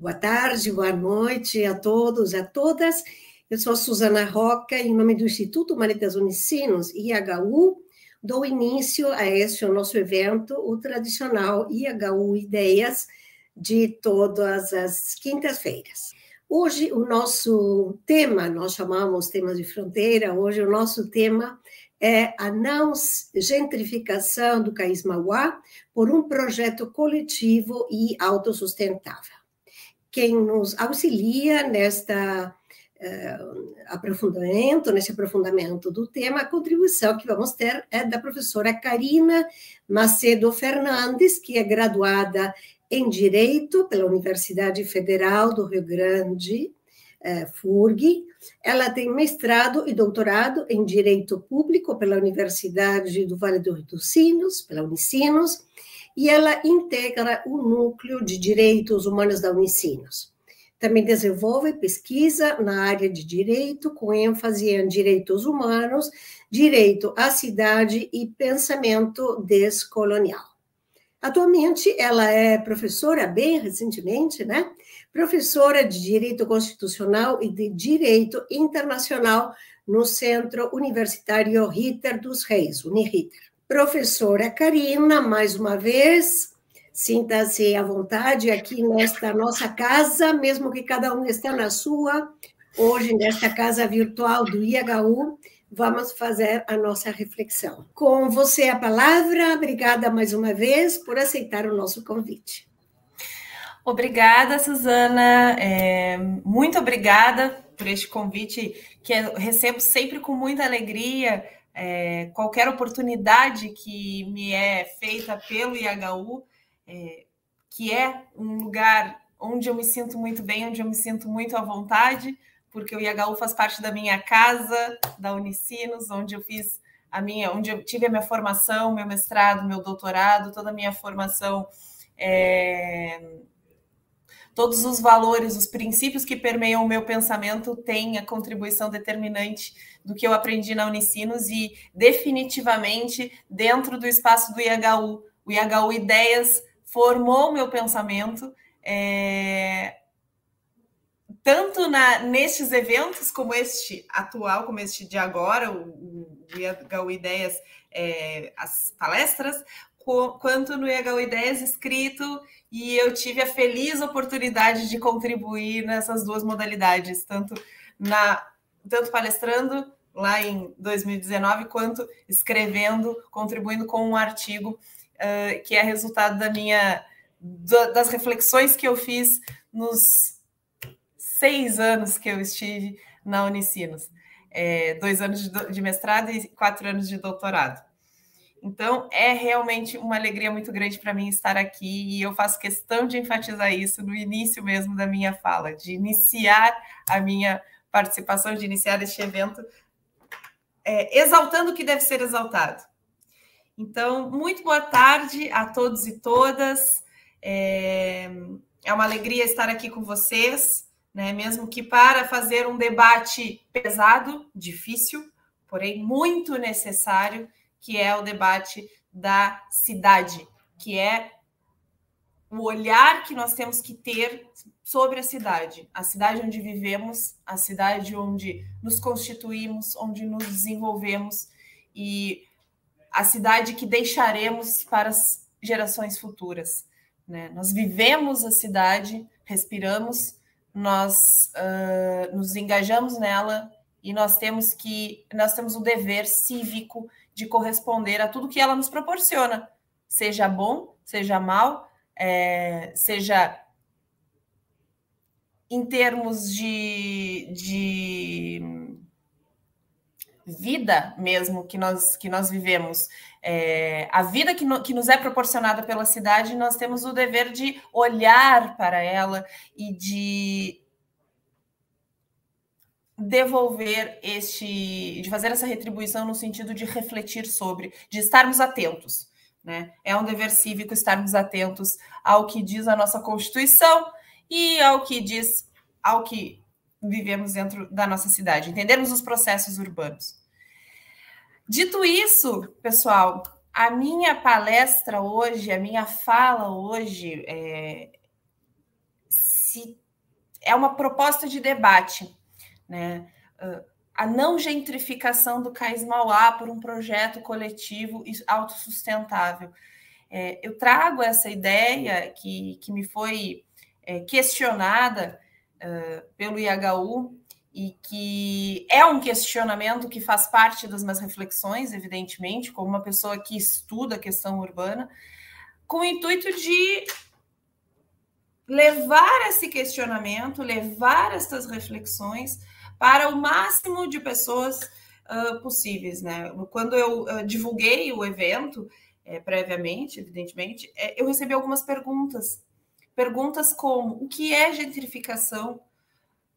Boa tarde, boa noite a todos, a todas. Eu sou Suzana Roca, em nome do Instituto Humanitas Unicinos, IHU, dou início a este o nosso evento, o tradicional IHU Ideias, de todas as quintas-feiras. Hoje, o nosso tema, nós chamamos temas de fronteira, hoje o nosso tema é a não gentrificação do Cais Mauá por um projeto coletivo e autossustentável. Quem nos auxilia nesta uh, aprofundamento, nesse aprofundamento do tema, a contribuição que vamos ter é da professora Karina Macedo Fernandes, que é graduada em Direito pela Universidade Federal do Rio Grande, uh, FURG. Ela tem mestrado e doutorado em Direito Público pela Universidade do Vale do Rio dos Sinos, pela Unicinos, e ela integra o núcleo de direitos humanos da Unicinos. Também desenvolve pesquisa na área de direito, com ênfase em direitos humanos, direito à cidade e pensamento descolonial. Atualmente, ela é professora, bem recentemente, né? Professora de Direito Constitucional e de Direito Internacional no Centro Universitário Ritter dos Reis, Uniriter. Professora Karina, mais uma vez, sinta-se à vontade aqui nesta nossa casa, mesmo que cada um esteja na sua, hoje nesta casa virtual do IHU, vamos fazer a nossa reflexão. Com você a palavra, obrigada mais uma vez por aceitar o nosso convite. Obrigada, Suzana. É, muito obrigada por este convite que eu recebo sempre com muita alegria é, qualquer oportunidade que me é feita pelo IHU, é, que é um lugar onde eu me sinto muito bem, onde eu me sinto muito à vontade, porque o IHU faz parte da minha casa, da Unicinos, onde eu fiz a minha, onde eu tive a minha formação, meu mestrado, meu doutorado, toda a minha formação é, todos os valores, os princípios que permeiam o meu pensamento têm a contribuição determinante do que eu aprendi na Unicinos e definitivamente dentro do espaço do IHU. O IHU Ideias formou o meu pensamento, é, tanto na, nestes eventos como este atual, como este de agora, o, o IHU Ideias, é, as palestras, quanto no IHU Ideias escrito e eu tive a feliz oportunidade de contribuir nessas duas modalidades, tanto na tanto palestrando lá em 2019 quanto escrevendo, contribuindo com um artigo uh, que é resultado da minha das reflexões que eu fiz nos seis anos que eu estive na Unicinos, é, dois anos de, de mestrado e quatro anos de doutorado. Então, é realmente uma alegria muito grande para mim estar aqui e eu faço questão de enfatizar isso no início mesmo da minha fala, de iniciar a minha participação, de iniciar este evento, é, exaltando o que deve ser exaltado. Então, muito boa tarde a todos e todas. É, é uma alegria estar aqui com vocês, né? mesmo que para fazer um debate pesado, difícil, porém muito necessário que é o debate da cidade, que é o olhar que nós temos que ter sobre a cidade, a cidade onde vivemos, a cidade onde nos constituímos, onde nos desenvolvemos e a cidade que deixaremos para as gerações futuras. Né? Nós vivemos a cidade, respiramos, nós uh, nos engajamos nela e nós temos que nós temos o dever cívico de corresponder a tudo que ela nos proporciona, seja bom, seja mal, é, seja em termos de, de vida mesmo que nós, que nós vivemos, é, a vida que, no, que nos é proporcionada pela cidade, nós temos o dever de olhar para ela e de devolver este, de fazer essa retribuição no sentido de refletir sobre, de estarmos atentos. Né? É um dever cívico estarmos atentos ao que diz a nossa Constituição e ao que diz, ao que vivemos dentro da nossa cidade, entendermos os processos urbanos. Dito isso, pessoal, a minha palestra hoje, a minha fala hoje é, se, é uma proposta de debate né? A não gentrificação do Cais Mauá por um projeto coletivo e autossustentável. É, eu trago essa ideia que, que me foi é, questionada uh, pelo IHU e que é um questionamento que faz parte das minhas reflexões, evidentemente, como uma pessoa que estuda a questão urbana, com o intuito de levar esse questionamento, levar essas reflexões para o máximo de pessoas uh, possíveis. Né? Quando eu uh, divulguei o evento, é, previamente, evidentemente, é, eu recebi algumas perguntas. Perguntas como: o que é gentrificação?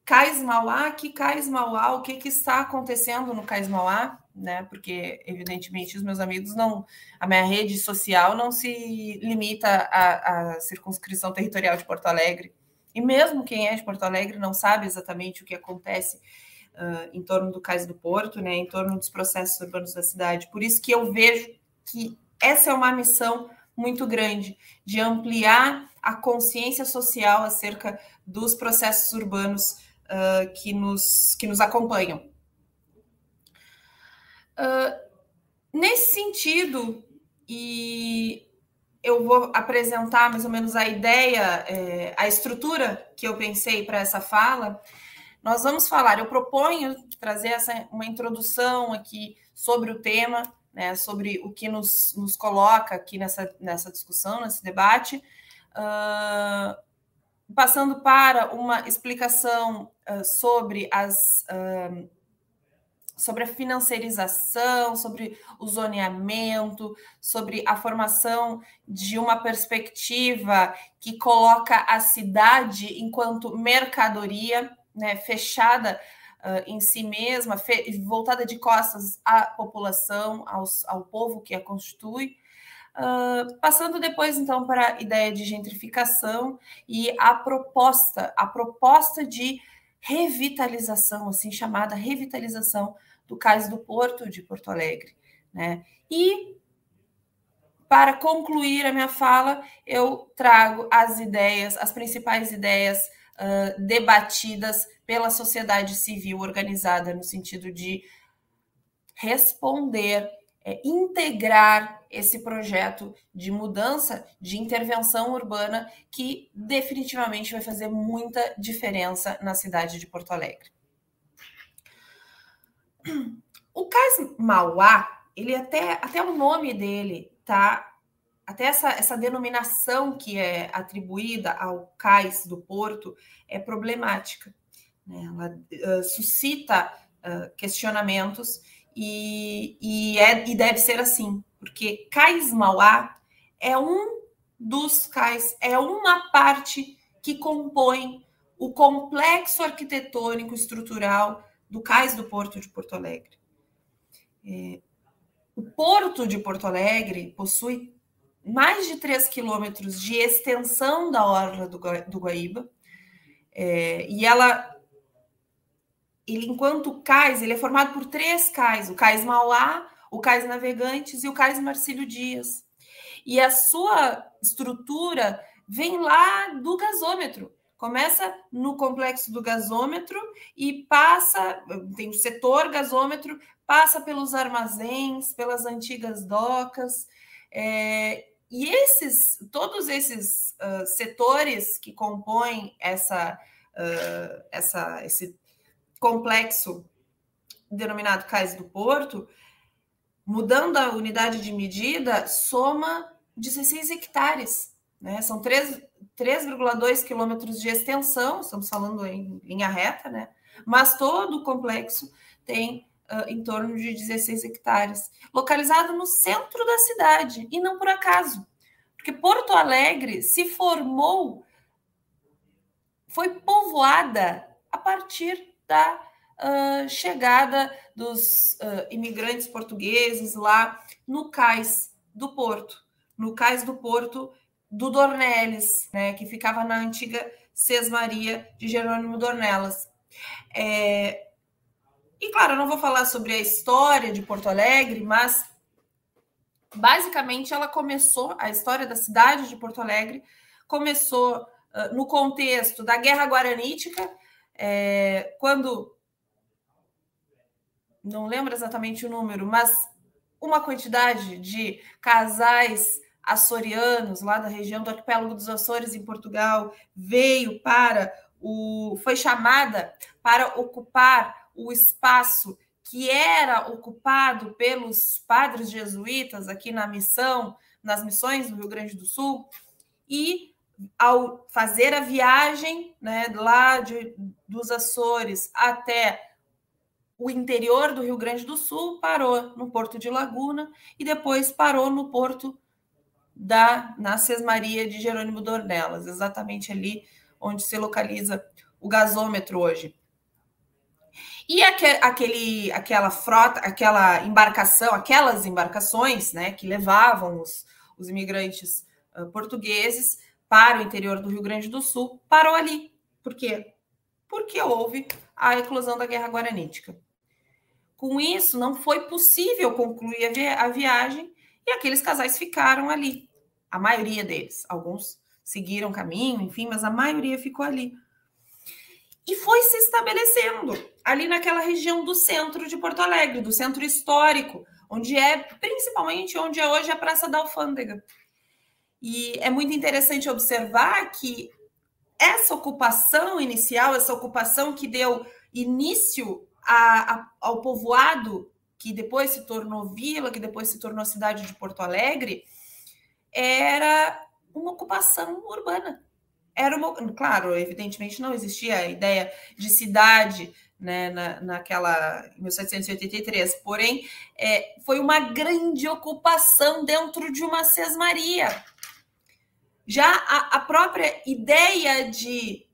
Cais Mauá, que Cais Mauá, o que, que está acontecendo no Cais Mauá? Né? Porque, evidentemente, os meus amigos não. A minha rede social não se limita à, à circunscrição territorial de Porto Alegre e mesmo quem é de Porto Alegre não sabe exatamente o que acontece uh, em torno do Cais do Porto, né, em torno dos processos urbanos da cidade. Por isso que eu vejo que essa é uma missão muito grande de ampliar a consciência social acerca dos processos urbanos uh, que, nos, que nos acompanham. Uh, nesse sentido, e eu vou apresentar mais ou menos a ideia, é, a estrutura que eu pensei para essa fala. Nós vamos falar, eu proponho trazer essa, uma introdução aqui sobre o tema, né, sobre o que nos, nos coloca aqui nessa, nessa discussão, nesse debate, uh, passando para uma explicação uh, sobre as. Uh, sobre a financiarização, sobre o zoneamento, sobre a formação de uma perspectiva que coloca a cidade enquanto mercadoria, né, fechada uh, em si mesma, voltada de costas à população, aos, ao povo que a constitui. Uh, passando depois então para a ideia de gentrificação e a proposta, a proposta de revitalização, assim chamada revitalização do Cais do Porto de Porto Alegre. Né? E, para concluir a minha fala, eu trago as ideias, as principais ideias uh, debatidas pela sociedade civil organizada, no sentido de responder, é, integrar esse projeto de mudança, de intervenção urbana, que definitivamente vai fazer muita diferença na cidade de Porto Alegre. O Cais Mauá, ele até, até o nome dele, tá? Até essa, essa denominação que é atribuída ao cais do porto é problemática. Né? Ela uh, suscita uh, questionamentos e, e, é, e deve ser assim, porque Cais Mauá é um dos cais, é uma parte que compõe o complexo arquitetônico estrutural do cais do Porto de Porto Alegre. É, o Porto de Porto Alegre possui mais de 3 quilômetros de extensão da orla do, do Guaíba, é, e ela, ele, enquanto cais, ele é formado por três cais, o cais Mauá, o cais Navegantes e o cais Marcílio Dias. E a sua estrutura vem lá do gasômetro, Começa no complexo do gasômetro e passa, tem o setor gasômetro, passa pelos armazéns, pelas antigas docas, é, e esses, todos esses uh, setores que compõem essa, uh, essa, esse complexo denominado Cais do Porto, mudando a unidade de medida, soma 16 hectares. Né? São 3,2 quilômetros de extensão, estamos falando em linha reta, né? mas todo o complexo tem uh, em torno de 16 hectares, localizado no centro da cidade, e não por acaso, porque Porto Alegre se formou, foi povoada a partir da uh, chegada dos uh, imigrantes portugueses lá no cais do Porto, no cais do Porto do Dornelles, né, que ficava na antiga Sesmaria de Jerônimo Dornelas. É, e claro, eu não vou falar sobre a história de Porto Alegre, mas basicamente ela começou, a história da cidade de Porto Alegre começou uh, no contexto da Guerra Guaranítica, é, quando não lembro exatamente o número, mas uma quantidade de casais açorianos lá da região do arquipélago dos Açores em Portugal veio para o foi chamada para ocupar o espaço que era ocupado pelos padres jesuítas aqui na missão, nas missões do Rio Grande do Sul, e ao fazer a viagem né, lá de, dos Açores até o interior do Rio Grande do Sul, parou no Porto de Laguna e depois parou no Porto da na Sesmaria de Jerônimo Dornelas, exatamente ali onde se localiza o gasômetro hoje. E aquele, aquela frota, aquela embarcação, aquelas embarcações né, que levavam os, os imigrantes uh, portugueses para o interior do Rio Grande do Sul, parou ali. Por quê? Porque houve a eclosão da Guerra Guaranítica. Com isso, não foi possível concluir a, vi a viagem e aqueles casais ficaram ali. A maioria deles. Alguns seguiram caminho, enfim, mas a maioria ficou ali. E foi se estabelecendo ali naquela região do centro de Porto Alegre, do centro histórico, onde é principalmente onde é hoje a Praça da Alfândega. E é muito interessante observar que essa ocupação inicial, essa ocupação que deu início a, a, ao povoado, que depois se tornou vila, que depois se tornou cidade de Porto Alegre, era uma ocupação urbana. Era uma, claro, evidentemente não existia a ideia de cidade né, na, naquela 1783, porém é, foi uma grande ocupação dentro de uma sesmaria. Já a, a própria ideia de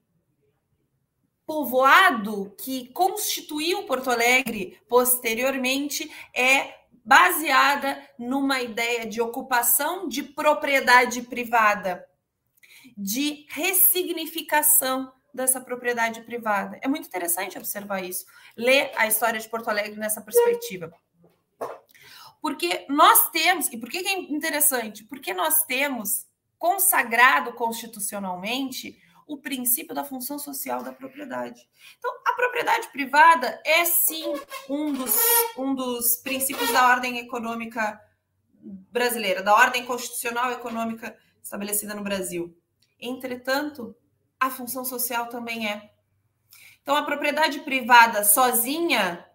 povoado que constituiu Porto Alegre posteriormente é baseada numa ideia de ocupação de propriedade privada, de ressignificação dessa propriedade privada. É muito interessante observar isso, ler a história de Porto Alegre nessa perspectiva. Porque nós temos, e por que é interessante? Porque nós temos consagrado constitucionalmente o princípio da função social da propriedade. Então, a propriedade privada é sim um dos, um dos princípios da ordem econômica brasileira, da ordem constitucional econômica estabelecida no Brasil. Entretanto, a função social também é. Então, a propriedade privada sozinha,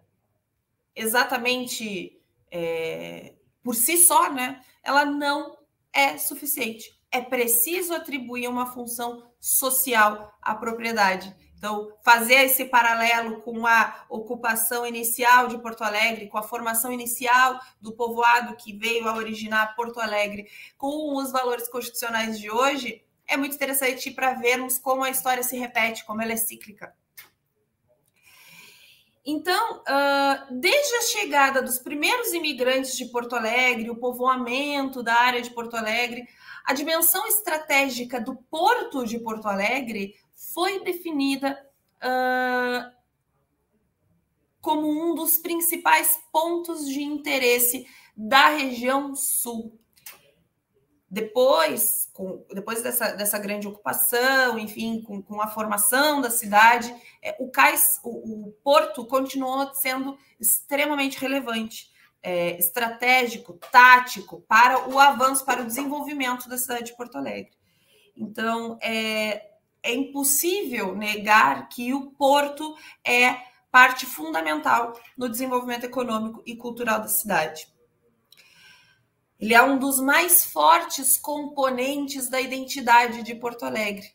exatamente é, por si só, né, ela não é suficiente é preciso atribuir uma função social à propriedade. Então, fazer esse paralelo com a ocupação inicial de Porto Alegre, com a formação inicial do povoado que veio a originar Porto Alegre, com os valores constitucionais de hoje, é muito interessante para vermos como a história se repete, como ela é cíclica. Então, desde a chegada dos primeiros imigrantes de Porto Alegre, o povoamento da área de Porto Alegre, a dimensão estratégica do porto de Porto Alegre foi definida uh, como um dos principais pontos de interesse da região sul. Depois, com, depois dessa, dessa grande ocupação, enfim, com, com a formação da cidade, é, o cais, o, o porto continuou sendo extremamente relevante é, estratégico, tático para o avanço, para o desenvolvimento da cidade de Porto Alegre. Então, é, é impossível negar que o porto é parte fundamental no desenvolvimento econômico e cultural da cidade. Ele é um dos mais fortes componentes da identidade de Porto Alegre.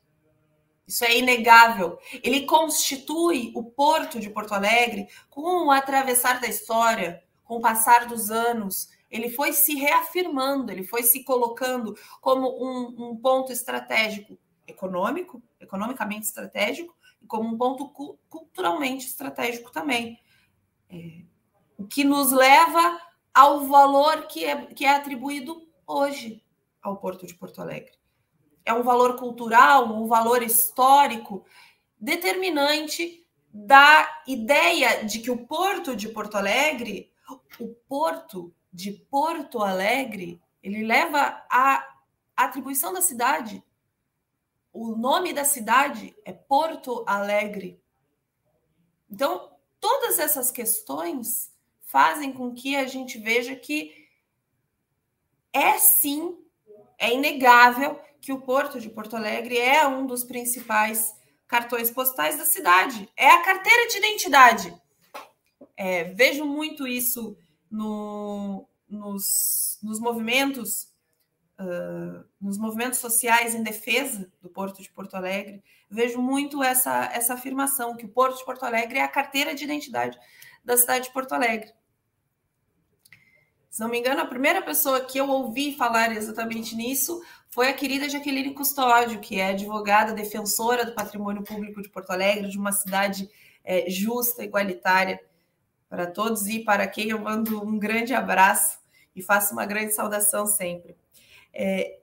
Isso é inegável. Ele constitui o porto de Porto Alegre com o atravessar da história, com o passar dos anos. Ele foi se reafirmando, ele foi se colocando como um, um ponto estratégico econômico, economicamente estratégico, e como um ponto cu culturalmente estratégico também. É, o que nos leva ao valor que é, que é atribuído hoje ao Porto de Porto Alegre. É um valor cultural, um valor histórico determinante da ideia de que o Porto de Porto Alegre, o Porto de Porto Alegre, ele leva a atribuição da cidade. O nome da cidade é Porto Alegre. Então, todas essas questões fazem com que a gente veja que é sim, é inegável que o Porto de Porto Alegre é um dos principais cartões postais da cidade. É a carteira de identidade. É, vejo muito isso no, nos, nos movimentos, uh, nos movimentos sociais em defesa do Porto de Porto Alegre. Vejo muito essa, essa afirmação que o Porto de Porto Alegre é a carteira de identidade da cidade de Porto Alegre. Se não me engano, a primeira pessoa que eu ouvi falar exatamente nisso foi a querida Jaqueline Custódio, que é advogada defensora do patrimônio público de Porto Alegre, de uma cidade é, justa, igualitária para todos e para quem eu mando um grande abraço e faço uma grande saudação sempre. É,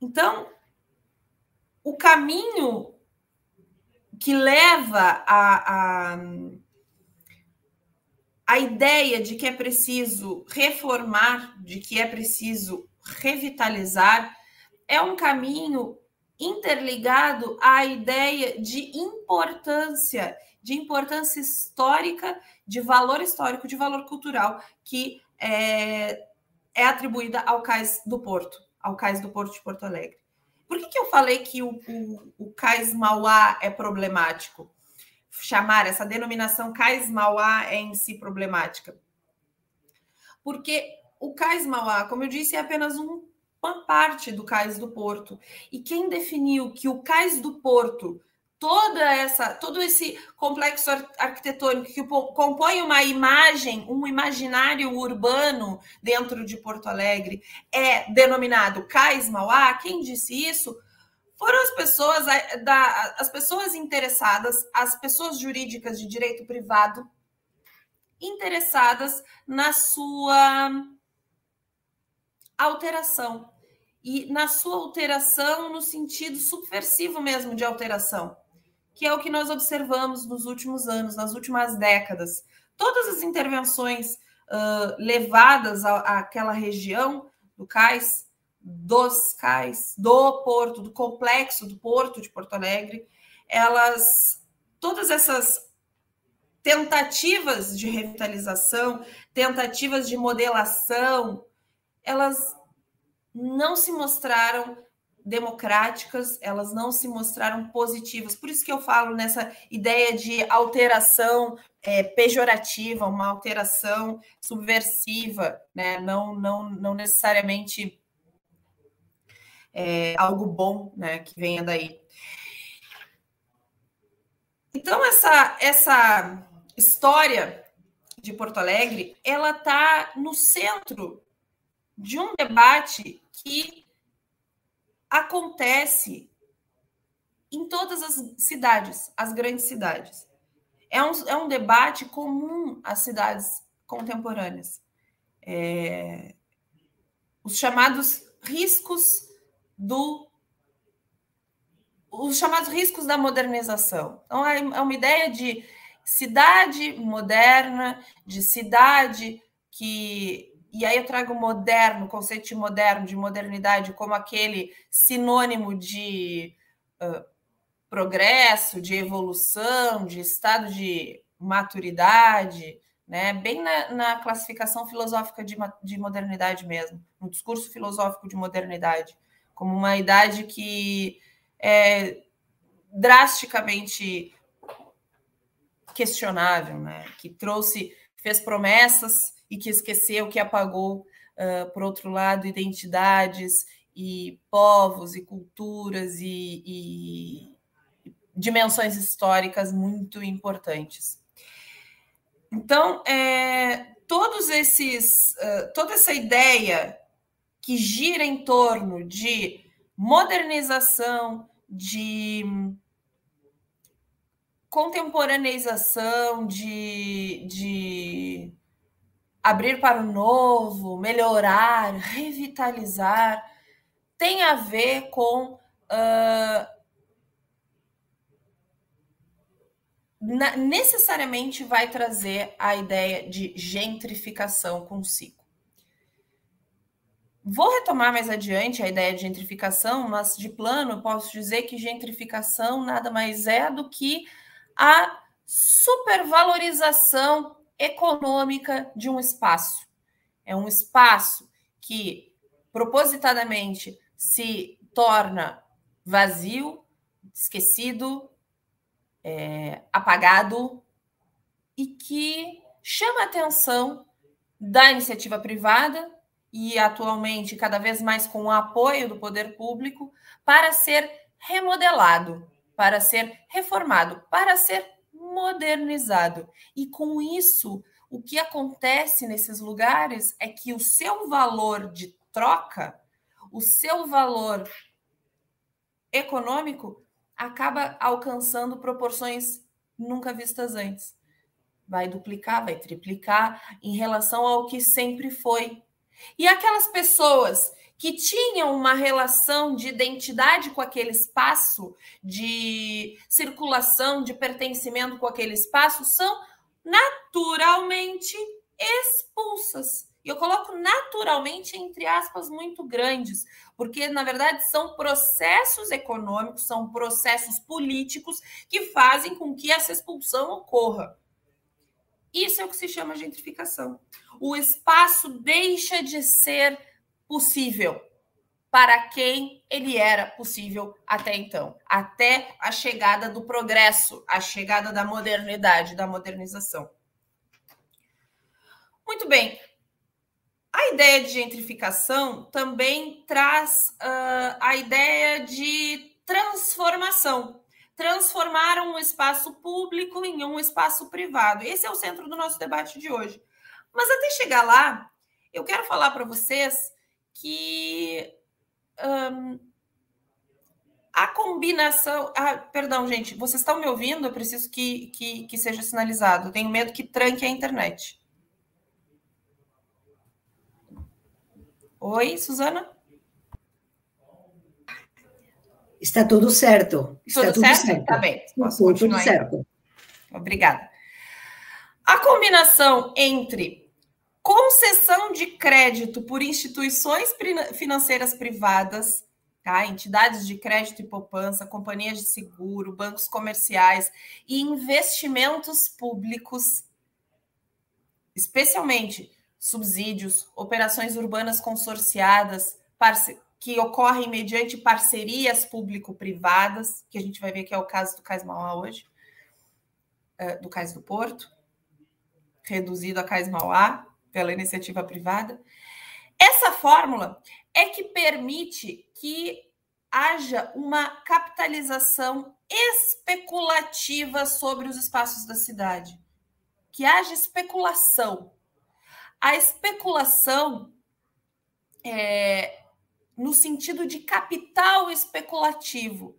então, o caminho que leva a, a a ideia de que é preciso reformar, de que é preciso revitalizar, é um caminho interligado à ideia de importância, de importância histórica, de valor histórico, de valor cultural, que é, é atribuída ao cais do Porto, ao cais do Porto de Porto Alegre. Por que, que eu falei que o, o, o cais Mauá é problemático? chamar essa denominação Cais Mauá é em si problemática? Porque o Cais Mauá, como eu disse, é apenas um, uma parte do Cais do Porto. E quem definiu que o Cais do Porto, toda essa, todo esse complexo arquitetônico que compõe uma imagem, um imaginário urbano dentro de Porto Alegre, é denominado Cais Mauá, quem disse isso? foram as pessoas, da, as pessoas interessadas, as pessoas jurídicas de direito privado interessadas na sua alteração. E na sua alteração no sentido subversivo mesmo de alteração, que é o que nós observamos nos últimos anos, nas últimas décadas. Todas as intervenções uh, levadas à, àquela região do cais dos cais, do porto, do complexo do porto de Porto Alegre, elas, todas essas tentativas de revitalização, tentativas de modelação, elas não se mostraram democráticas, elas não se mostraram positivas. Por isso que eu falo nessa ideia de alteração é, pejorativa, uma alteração subversiva, né? não, não, não necessariamente é, algo bom né, que venha daí. Então, essa, essa história de Porto Alegre, ela está no centro de um debate que acontece em todas as cidades, as grandes cidades. É um, é um debate comum às cidades contemporâneas. É, os chamados riscos do os chamados riscos da modernização. Então, é, é uma ideia de cidade moderna, de cidade que. E aí eu trago moderno, conceito de moderno, de modernidade, como aquele sinônimo de uh, progresso, de evolução, de estado de maturidade, né? bem na, na classificação filosófica de, de modernidade mesmo, no discurso filosófico de modernidade como uma idade que é drasticamente questionável, né? Que trouxe, fez promessas e que esqueceu, que apagou, uh, por outro lado, identidades e povos e culturas e, e dimensões históricas muito importantes. Então, é, todos esses, uh, toda essa ideia que gira em torno de modernização, de contemporaneização, de, de abrir para o novo, melhorar, revitalizar, tem a ver com uh, na, necessariamente vai trazer a ideia de gentrificação consigo. Vou retomar mais adiante a ideia de gentrificação, mas de plano posso dizer que gentrificação nada mais é do que a supervalorização econômica de um espaço. É um espaço que propositadamente se torna vazio, esquecido, é, apagado e que chama a atenção da iniciativa privada e atualmente cada vez mais com o apoio do poder público, para ser remodelado, para ser reformado, para ser modernizado. E com isso, o que acontece nesses lugares é que o seu valor de troca, o seu valor econômico, acaba alcançando proporções nunca vistas antes. Vai duplicar, vai triplicar em relação ao que sempre foi e aquelas pessoas que tinham uma relação de identidade com aquele espaço, de circulação, de pertencimento com aquele espaço, são naturalmente expulsas. E eu coloco naturalmente entre aspas muito grandes, porque na verdade são processos econômicos, são processos políticos que fazem com que essa expulsão ocorra. Isso é o que se chama gentrificação. O espaço deixa de ser possível para quem ele era possível até então, até a chegada do progresso, a chegada da modernidade, da modernização. Muito bem. A ideia de gentrificação também traz uh, a ideia de transformação transformar um espaço público em um espaço privado. Esse é o centro do nosso debate de hoje. Mas até chegar lá, eu quero falar para vocês que um, a combinação. Ah, perdão, gente, vocês estão me ouvindo? Eu preciso que, que, que seja sinalizado. tenho medo que tranque a internet. Oi, Suzana? Está tudo certo. Está tudo, tudo certo? certo? Tá bem. Posso tudo certo. Obrigada. A combinação entre concessão de crédito por instituições financeiras privadas, tá? entidades de crédito e poupança, companhias de seguro, bancos comerciais e investimentos públicos, especialmente subsídios, operações urbanas consorciadas, que ocorrem mediante parcerias público-privadas, que a gente vai ver que é o caso do Cais Mauá hoje, é, do Cais do Porto, reduzido a Cais Mauá pela iniciativa privada. Essa fórmula é que permite que haja uma capitalização especulativa sobre os espaços da cidade, que haja especulação. A especulação é, no sentido de capital especulativo.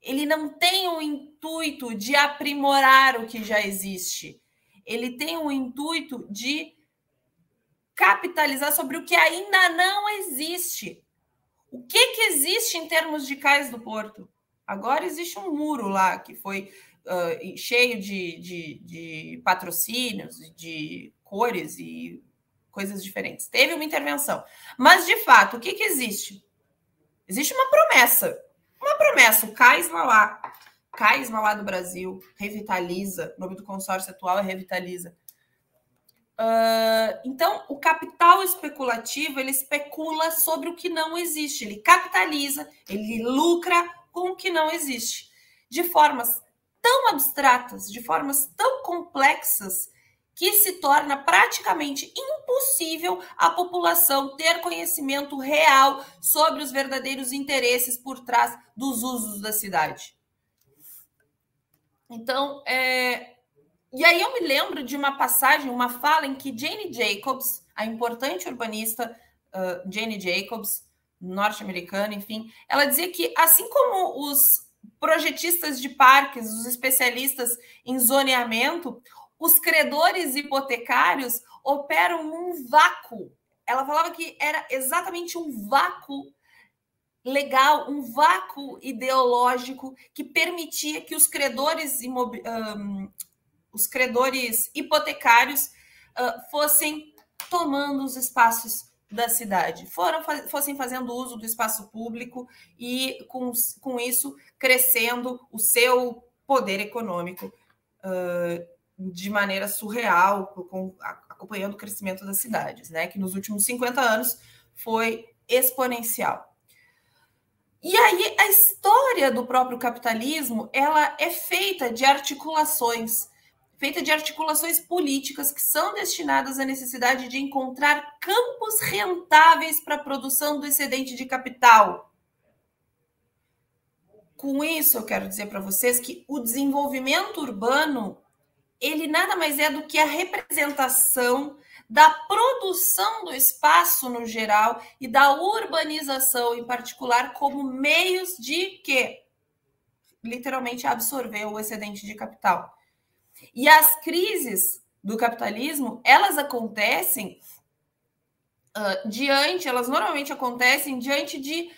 Ele não tem o intuito de aprimorar o que já existe. Ele tem o intuito de capitalizar sobre o que ainda não existe. O que, que existe em termos de cais do porto? Agora existe um muro lá que foi uh, cheio de, de, de patrocínios, de cores e coisas diferentes. Teve uma intervenção. Mas, de fato, o que, que existe? Existe uma promessa. Uma promessa. O CAIS Mauá. CAIS Mauá do Brasil revitaliza. O nome do consórcio atual é Revitaliza. Uh, então, o capital especulativo ele especula sobre o que não existe, ele capitaliza, ele lucra com o que não existe, de formas tão abstratas, de formas tão complexas, que se torna praticamente impossível a população ter conhecimento real sobre os verdadeiros interesses por trás dos usos da cidade. Então, é... e aí eu me lembro de uma passagem, uma fala em que Jane Jacobs, a importante urbanista uh, Jane Jacobs, norte-americana, enfim, ela dizia que assim como os projetistas de parques, os especialistas em zoneamento, os credores hipotecários operam num vácuo. Ela falava que era exatamente um vácuo legal, um vácuo ideológico que permitia que os credores um, os credores hipotecários uh, fossem tomando os espaços da cidade, foram fossem fazendo uso do espaço público e com, com isso crescendo o seu poder econômico uh, de maneira surreal, com, acompanhando o crescimento das cidades, né? Que nos últimos 50 anos foi exponencial. E aí a história do próprio capitalismo ela é feita de articulações feita de articulações políticas que são destinadas à necessidade de encontrar campos rentáveis para a produção do excedente de capital. Com isso, eu quero dizer para vocês que o desenvolvimento urbano ele nada mais é do que a representação da produção do espaço no geral e da urbanização em particular como meios de que literalmente absorver o excedente de capital. E as crises do capitalismo, elas acontecem uh, diante, elas normalmente acontecem diante de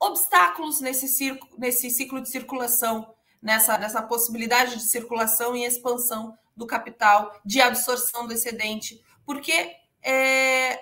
obstáculos nesse, circo, nesse ciclo de circulação, nessa, nessa possibilidade de circulação e expansão do capital, de absorção do excedente, porque é,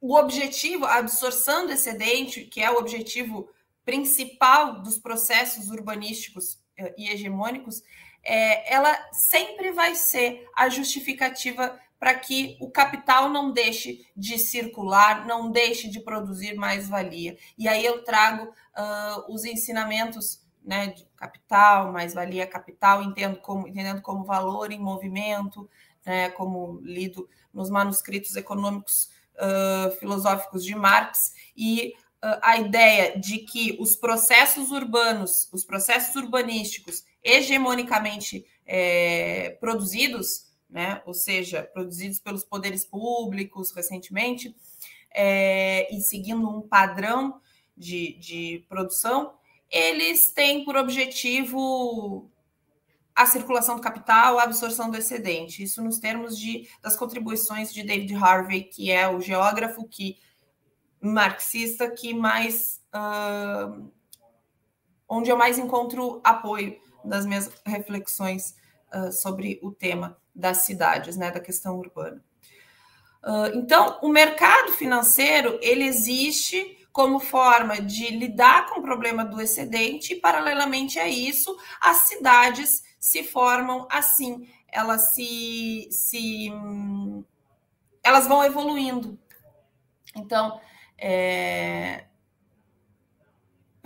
o objetivo, a absorção do excedente, que é o objetivo principal dos processos urbanísticos eh, e hegemônicos, é, ela sempre vai ser a justificativa para que o capital não deixe de circular, não deixe de produzir mais valia. E aí eu trago uh, os ensinamentos né, de capital, mais valia capital, entendo como, entendendo como valor em movimento, né, como lido nos manuscritos econômicos uh, filosóficos de Marx, e uh, a ideia de que os processos urbanos, os processos urbanísticos, hegemonicamente é, produzidos, né, ou seja, produzidos pelos poderes públicos recentemente, é, e seguindo um padrão de, de produção, eles têm por objetivo a circulação do capital, a absorção do excedente. Isso nos termos de, das contribuições de David Harvey, que é o geógrafo que marxista que mais uh, onde eu mais encontro apoio das minhas reflexões uh, sobre o tema das cidades, né, da questão urbana. Uh, então, o mercado financeiro ele existe como forma de lidar com o problema do excedente, e paralelamente a isso, as cidades se formam assim, elas se, se elas vão evoluindo. Então, é,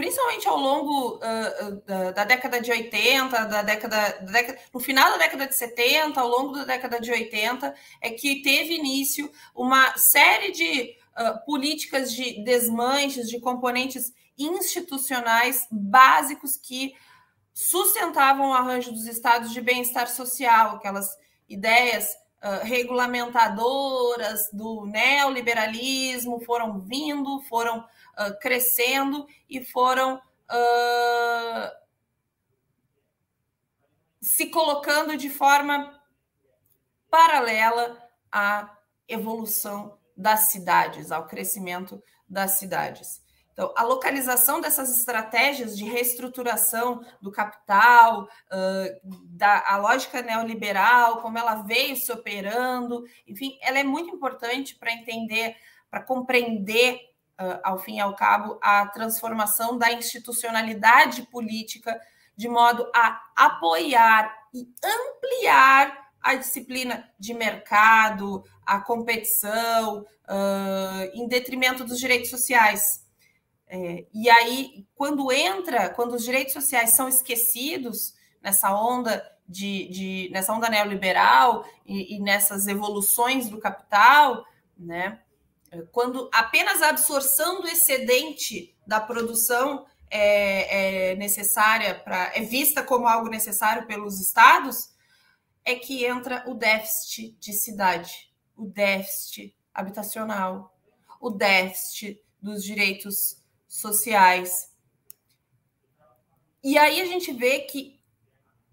principalmente ao longo uh, da, da, década de 80, da década, da década, no final da década de 70, ao longo da década de 80, é que teve início uma série de uh, políticas de desmanches, de componentes institucionais básicos que sustentavam o arranjo dos estados de bem-estar social, aquelas ideias uh, regulamentadoras do neoliberalismo foram vindo, foram uh, crescendo e foram uh, se colocando de forma paralela à evolução das cidades, ao crescimento das cidades. Então, a localização dessas estratégias de reestruturação do capital, uh, da, a lógica neoliberal, como ela veio se operando, enfim, ela é muito importante para entender, para compreender uh, ao fim e ao cabo, a transformação da institucionalidade política de modo a apoiar e ampliar a disciplina de mercado, a competição, uh, em detrimento dos direitos sociais. É, e aí, quando entra, quando os direitos sociais são esquecidos, nessa onda de, de nessa onda neoliberal e, e nessas evoluções do capital, né? Quando apenas a absorção do excedente da produção é, é necessária para é vista como algo necessário pelos estados, é que entra o déficit de cidade, o déficit habitacional, o déficit dos direitos sociais. E aí a gente vê que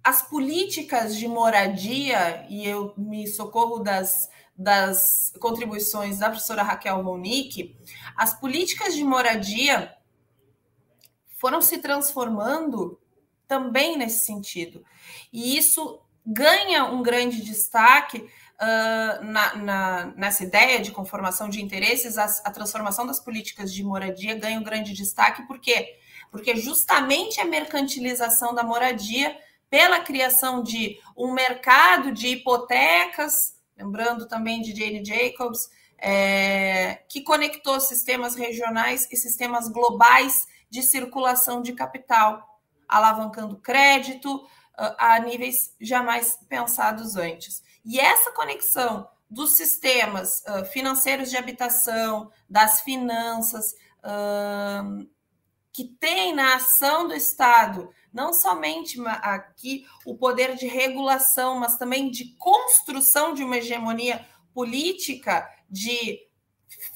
as políticas de moradia, e eu me socorro das, das contribuições da professora Raquel Ronick, as políticas de moradia foram se transformando também nesse sentido. E isso ganha um grande destaque uh, na, na, nessa ideia de conformação de interesses, a, a, transformação das políticas de moradia ganha um grande destaque, por quê? Porque justamente a mercantilização da moradia, pela criação de um mercado de hipotecas, lembrando também de Jane Jacobs, é, que conectou sistemas regionais e sistemas globais de circulação de capital, alavancando crédito, a níveis jamais pensados antes. E essa conexão dos sistemas uh, financeiros de habitação, das finanças, uh, que tem na ação do Estado, não somente aqui o poder de regulação, mas também de construção de uma hegemonia política, de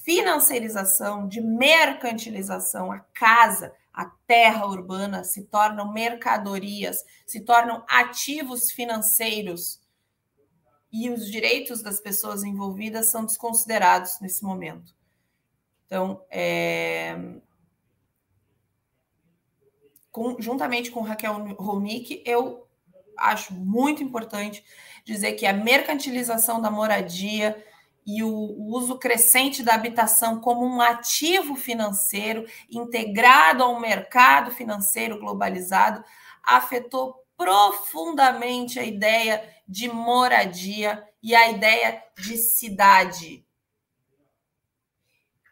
financiarização, de mercantilização, a casa, a terra urbana se tornam mercadorias, se tornam ativos financeiros e os direitos das pessoas envolvidas são desconsiderados nesse momento. Então, é... com, juntamente com Raquel Ronick, eu acho muito importante dizer que a mercantilização da moradia e o, uso crescente da habitação como um ativo financeiro integrado ao mercado financeiro globalizado afetou profundamente a ideia de moradia e a ideia de cidade.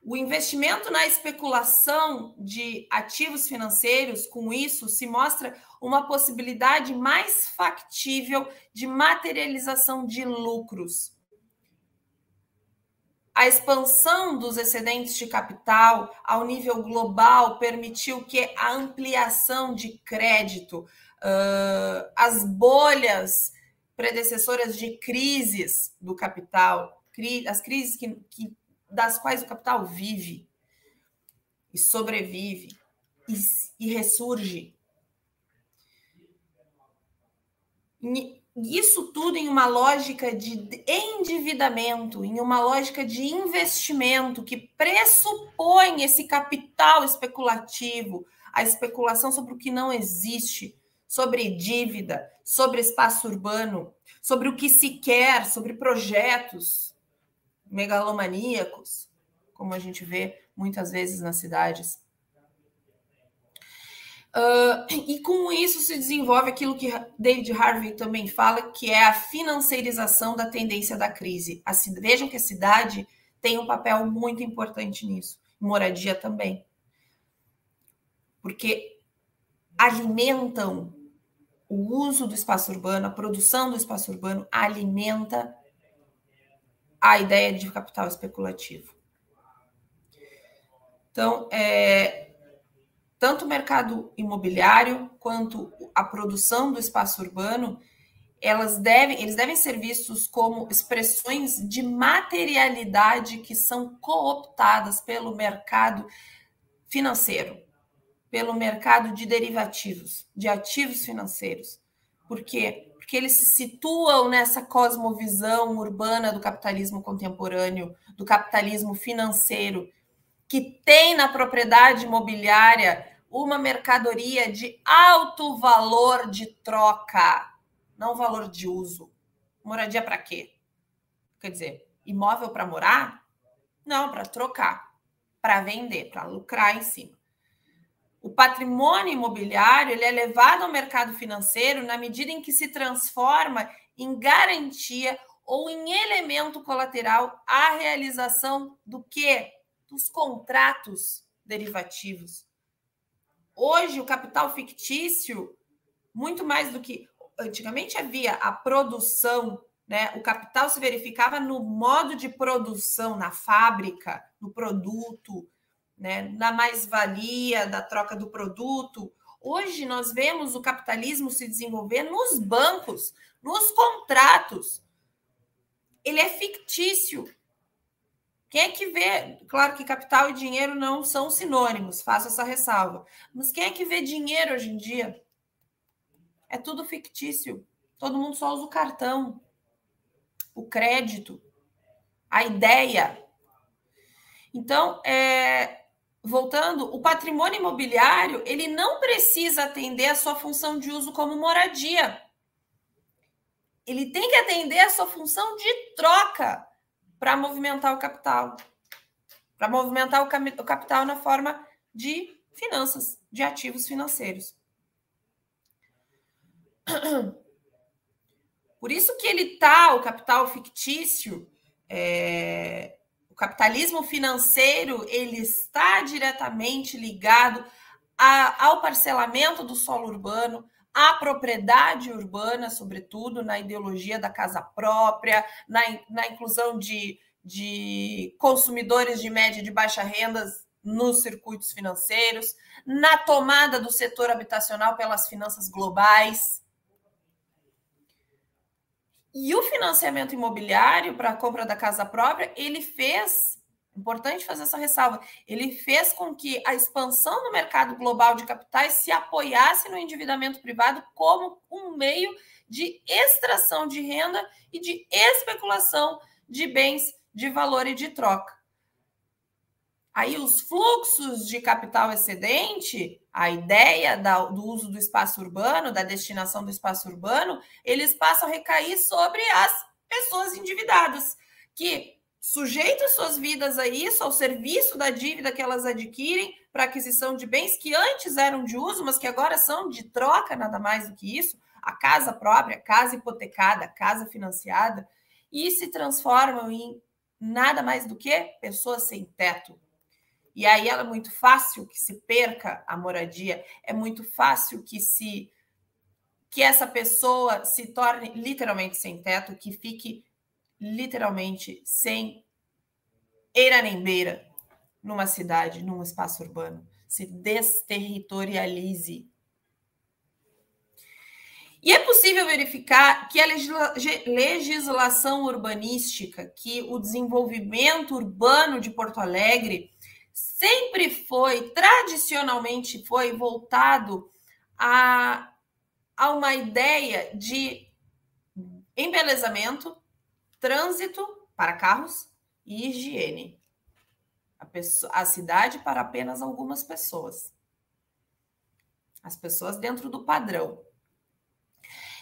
O investimento na especulação de ativos financeiros, com isso, se mostra uma possibilidade mais factível de materialização de lucros a expansão dos excedentes de capital ao nível global permitiu que a ampliação de crédito, uh, as bolhas predecessoras de crises do capital, as crises que, que, das quais o capital vive e sobrevive e, e ressurge. Isso tudo em uma lógica de endividamento, em uma lógica de investimento que pressupõe esse capital especulativo, a especulação sobre o que não existe, sobre dívida, sobre espaço urbano, sobre o que se quer, sobre projetos megalomaníacos, como a gente vê muitas vezes nas cidades. Uh, e com isso se desenvolve aquilo que David Harvey também fala, que é a financiarização da tendência da crise. A, vejam que a cidade tem um papel muito importante nisso, moradia também. Porque alimentam o uso do espaço urbano, a produção do espaço urbano alimenta a ideia de capital especulativo. Então, é, tanto o mercado imobiliário quanto a produção do espaço urbano, elas devem, eles devem ser vistos como expressões de materialidade que são cooptadas pelo mercado financeiro, pelo mercado de derivativos, de ativos financeiros. Por quê? Porque eles se situam nessa cosmovisão urbana do capitalismo contemporâneo, do capitalismo financeiro, que tem na propriedade imobiliária uma mercadoria de alto valor de troca, não valor de uso. Moradia para quê? Quer dizer, imóvel para morar? Não, para trocar, para vender, para lucrar em cima. O patrimônio imobiliário ele é levado ao mercado financeiro na medida em que se transforma em garantia ou em elemento colateral à realização do que? Dos contratos derivativos Hoje, o capital fictício, muito mais do que antigamente havia a produção, né? O capital se verificava no modo de produção, na fábrica, no produto, né? na mais-valia da troca do produto. Hoje nós vemos o capitalismo se desenvolver nos bancos, nos contratos. Ele é fictício. Quem é que vê? Claro que capital e dinheiro não são sinônimos, faço essa ressalva. Mas quem é que vê dinheiro hoje em dia? É tudo fictício. Todo mundo só usa o cartão, o crédito, a ideia. Então, é, voltando, o patrimônio imobiliário ele não precisa atender a sua função de uso como moradia. Ele tem que atender a sua função de troca para movimentar o capital, para movimentar o, o capital na forma de finanças, de ativos financeiros. Por isso que ele tá, o capital fictício, é, capitalismo financeiro, ele está diretamente ligado a, ao parcelamento do solo urbano, à propriedade urbana, sobretudo na ideologia da casa própria, na, na inclusão de, de consumidores de média e de baixa rendas nos circuitos financeiros, na tomada do setor habitacional pelas finanças globais. E o financiamento imobiliário para a compra da casa própria, ele fez, importante fazer essa ressalva, ele fez com que a expansão do mercado global de capitais se apoiasse no endividamento privado como um meio de extração de renda e de especulação de bens de valor e de troca. Aí os fluxos de capital excedente, a ideia da, do uso do espaço urbano, da destinação do espaço urbano, eles passam a recair sobre as pessoas endividadas, que sujeitam suas vidas a isso, ao serviço da dívida que elas adquirem para aquisição de bens que antes eram de uso, mas que agora são de troca, nada mais do que isso, a casa própria, casa hipotecada, casa financiada, e se transformam em nada mais do que pessoas sem teto, e aí é muito fácil que se perca a moradia, é muito fácil que se que essa pessoa se torne literalmente sem teto, que fique literalmente sem eira nem beira numa cidade, num espaço urbano, se desterritorialize. E é possível verificar que a legislação urbanística, que o desenvolvimento urbano de Porto Alegre sempre foi, tradicionalmente foi voltado a, a uma ideia de embelezamento, trânsito para carros e higiene. A, pessoa, a cidade para apenas algumas pessoas. As pessoas dentro do padrão.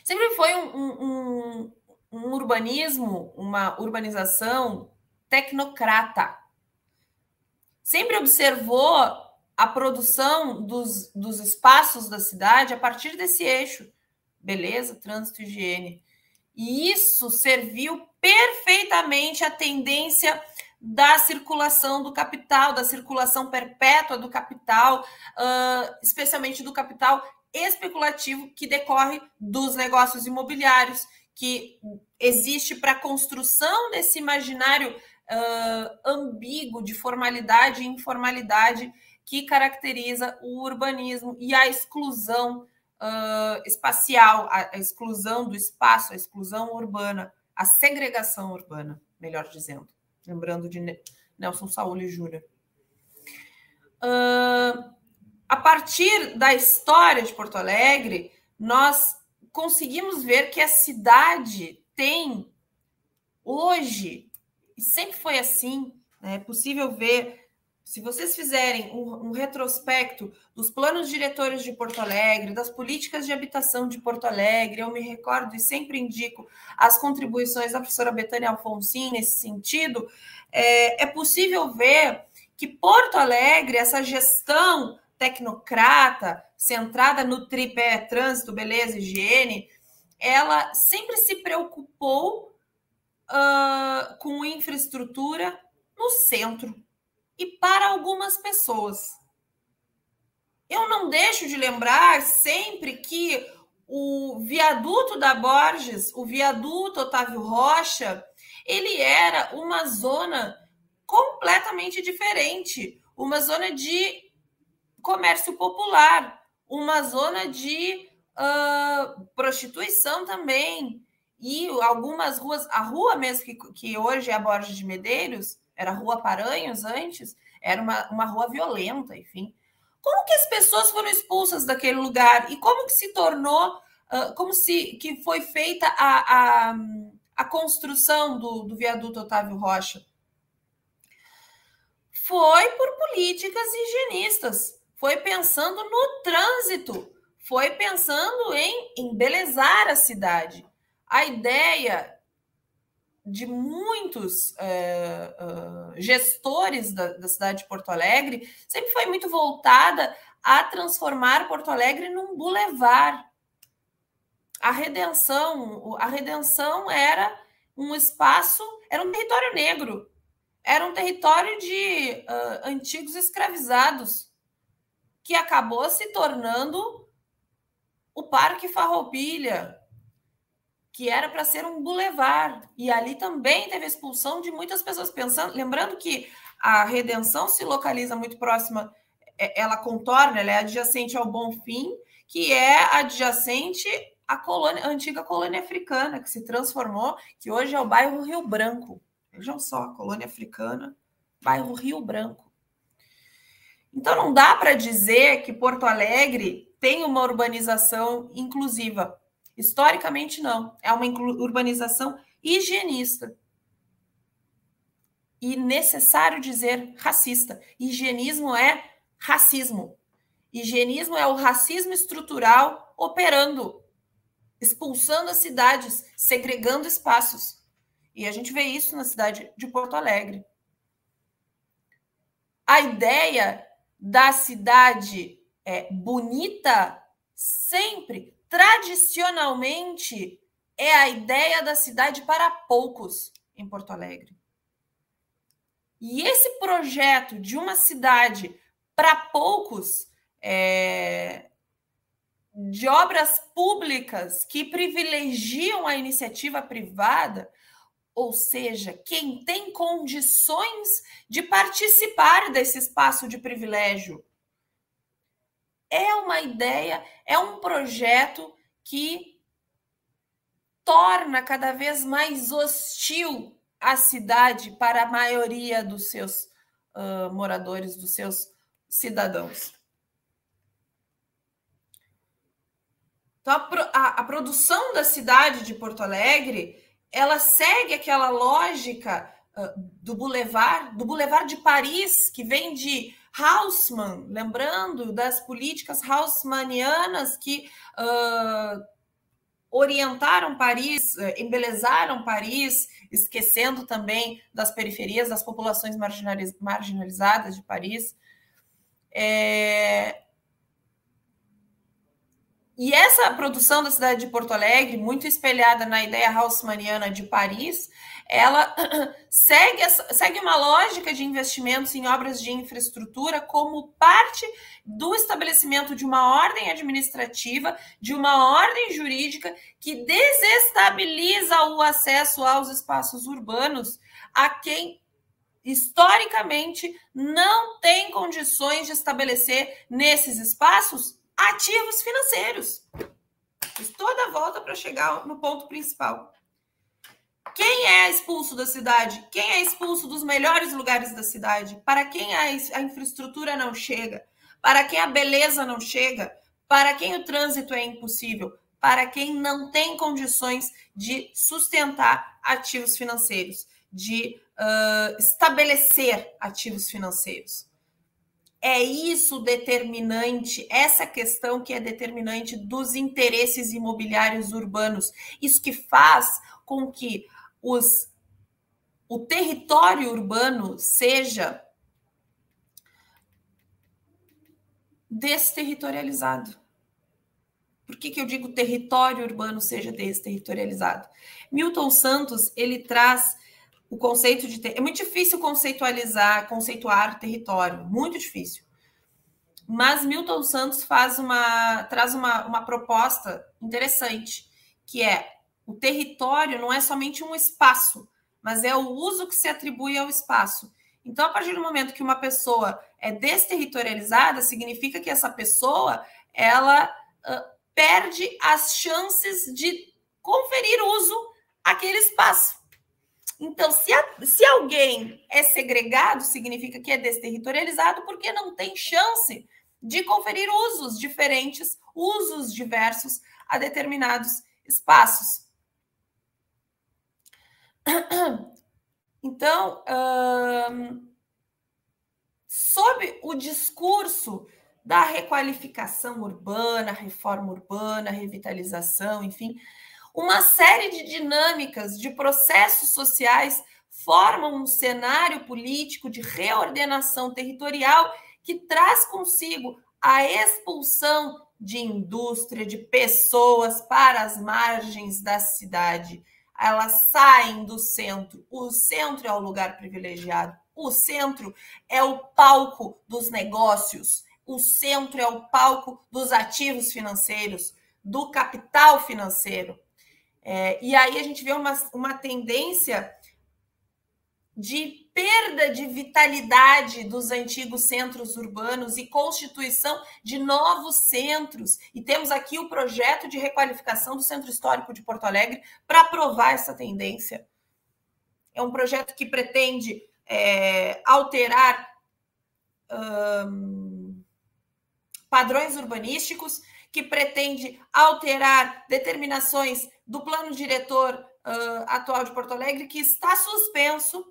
Sempre foi um, um, um urbanismo, uma urbanização tecnocrata sempre observou a produção dos, dos espaços da cidade a partir desse eixo. Beleza, trânsito e higiene. E isso serviu perfeitamente à tendência da circulação do capital, da circulação perpétua do capital, uh, especialmente do capital especulativo que decorre dos negócios imobiliários, que existe para a construção desse imaginário uh, ambíguo de formalidade e informalidade que caracteriza o urbanismo e a exclusão uh, espacial, a, a exclusão do espaço, a exclusão urbana, a segregação urbana, melhor dizendo. Lembrando de Nelson Saúl Júnior. Uh, a partir da história de Porto Alegre, nós conseguimos ver que a cidade tem hoje sempre foi assim. Né? É possível ver, se vocês fizerem um, um retrospecto dos planos diretores de Porto Alegre, das políticas de habitação de Porto Alegre, eu me recordo e sempre indico as contribuições da professora Betânia Alfonsin nesse sentido, é, é possível ver que Porto Alegre, essa gestão tecnocrata, centrada no tripé trânsito, beleza, higiene, ela sempre se preocupou uh, com infraestrutura no centro e para algumas pessoas. Eu não deixo de lembrar sempre que o viaduto da Borges, o viaduto Otávio Rocha, ele era uma zona completamente diferente, uma zona de comércio popular, uma zona de uh, prostituição também, e algumas ruas, a rua mesmo que, que hoje é a Borges de Medeiros, era a Rua Paranhos antes, era uma, uma rua violenta, enfim. Como que as pessoas foram expulsas daquele lugar e como que se tornou, uh, como se que foi feita a, a, a construção do, do viaduto Otávio Rocha? Foi por políticas higienistas, foi pensando no trânsito, foi pensando em embelezar a cidade. A ideia de muitos é, uh, gestores da, da, cidade de Porto Alegre sempre foi muito voltada a transformar Porto Alegre num bulevar. A redenção, a redenção era um espaço, era um território negro, era um território de uh, antigos escravizados, que acabou se tornando o Parque Farroupilha, que era para ser um bulevar. E ali também teve expulsão de muitas pessoas, pensando, lembrando que a redenção se localiza muito próxima, é, ela contorna, ela é adjacente ao Bonfim, que é adjacente à colônia, à antiga colônia africana, que se transformou, que hoje é o bairro Rio Branco. Vejam só, colônia africana, bairro Rio Branco. Então não dá para dizer que Porto Alegre tem uma urbanização inclusiva. Historicamente, não. É uma urbanização higienista. E necessário dizer racista. Higienismo é racismo. Higienismo é o racismo estrutural operando, expulsando as cidades, segregando espaços. E a gente vê isso na cidade de Porto Alegre. A ideia da cidade é, bonita sempre tradicionalmente é a ideia da cidade para poucos em Porto Alegre. E esse projeto de uma cidade para poucos, é, de obras públicas que privilegiam a iniciativa privada, ou seja, quem tem condições de participar desse espaço de privilégio, é uma ideia, é um projeto que torna cada vez mais hostil a cidade para a maioria dos seus uh, moradores, dos seus cidadãos. Então, a, a, a, produção da cidade de Porto Alegre, ela segue aquela lógica uh, do Boulevard, do Boulevard de Paris, que vem de Haussmann, lembrando das políticas haussmannianas que uh, orientaram Paris, uh, embelezaram Paris, esquecendo também das periferias, das populações marginaliz marginalizadas de Paris. É... E essa produção da cidade de Porto Alegre, muito espelhada na ideia haussmanniana de Paris, ela segue, segue uma lógica de investimentos em obras de infraestrutura como parte do estabelecimento de uma ordem administrativa, de uma ordem jurídica que desestabiliza o acesso aos espaços urbanos a quem historicamente não tem condições de estabelecer nesses espaços ativos financeiros. Fiz toda a volta para chegar no ponto principal. Quem é expulso da cidade? Quem é expulso dos melhores lugares da cidade? Para quem a, infraestrutura não chega? Para quem a beleza não chega? Para quem o trânsito é impossível? Para quem não tem condições de sustentar ativos financeiros, de uh, estabelecer ativos financeiros. É isso determinante, essa questão que é determinante dos interesses imobiliários urbanos. Isso que faz com que os, o território urbano seja desterritorializado. Por que, que eu digo território urbano seja desterritorializado? Milton Santos ele traz o conceito de ter... é muito difícil conceitualizar, conceituar território, muito difícil. mas Milton Santos faz uma, traz uma, uma proposta interessante, que é o território não é somente um espaço, mas é o uso que se atribui ao espaço. Então, a partir do momento que uma pessoa é desterritorializada, significa que essa pessoa ela uh, perde as chances de conferir uso àquele espaço. Então, se, a, se alguém é segregado, significa que é desterritorializado, porque não tem chance de conferir usos diferentes, usos diversos a determinados espaços. Então, hum, sob o discurso da requalificação urbana, reforma urbana, revitalização, enfim, uma série de dinâmicas, de processos sociais formam um cenário político de reordenação territorial que traz consigo a expulsão de indústria, de pessoas para as margens da cidade. Elas saem do centro. O centro é o lugar privilegiado. O centro é o palco dos negócios. O centro é o palco dos ativos financeiros, do capital financeiro. É, e aí a gente vê uma, uma tendência de perda de vitalidade dos antigos centros urbanos e constituição de novos centros. E temos aqui o projeto de requalificação do Centro Histórico de Porto Alegre para provar essa tendência. É um projeto que pretende é, alterar padrões urbanísticos, que pretende alterar determinações do plano diretor uh, atual de Porto Alegre, que está suspenso,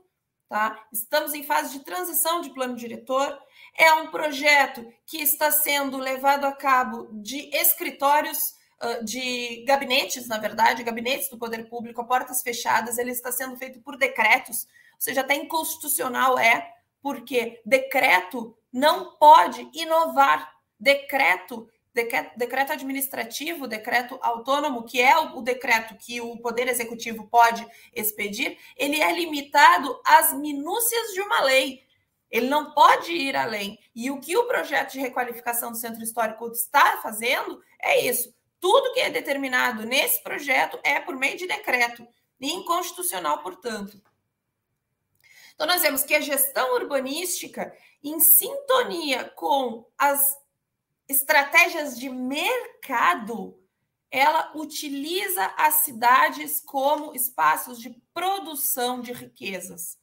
tá? Estamos em fase de transição de plano diretor. É um projeto que está sendo levado a cabo de escritórios, uh, de gabinetes, na verdade, gabinetes do poder público a portas fechadas. Ele está sendo feito por decretos, ou seja, até inconstitucional é, porque decreto não pode inovar. Decreto decreto administrativo, decreto autônomo, que é o decreto que o Poder Executivo pode expedir, ele é limitado às minúcias de uma lei. Ele não pode ir além. E o que o projeto de requalificação do Centro Histórico está fazendo é isso. Tudo que é determinado nesse projeto é por meio de decreto, inconstitucional, portanto. Então, nós vemos que a gestão urbanística, em sintonia com as estratégias de mercado, ela utiliza as cidades como espaços de produção de riquezas.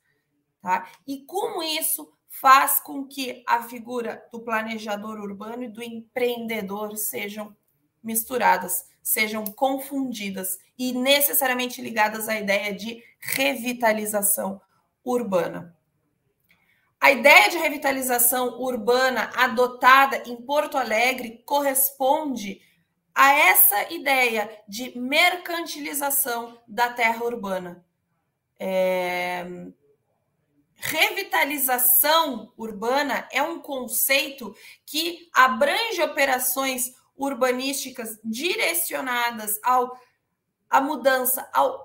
Tá? E com isso faz com que a figura do planejador urbano e do empreendedor sejam misturadas, sejam confundidas e necessariamente ligadas à ideia de revitalização urbana. A ideia de revitalização urbana adotada em Porto Alegre corresponde a essa ideia de mercantilização da terra urbana. É... Revitalização urbana é um conceito que abrange operações urbanísticas direcionadas ao à mudança, ao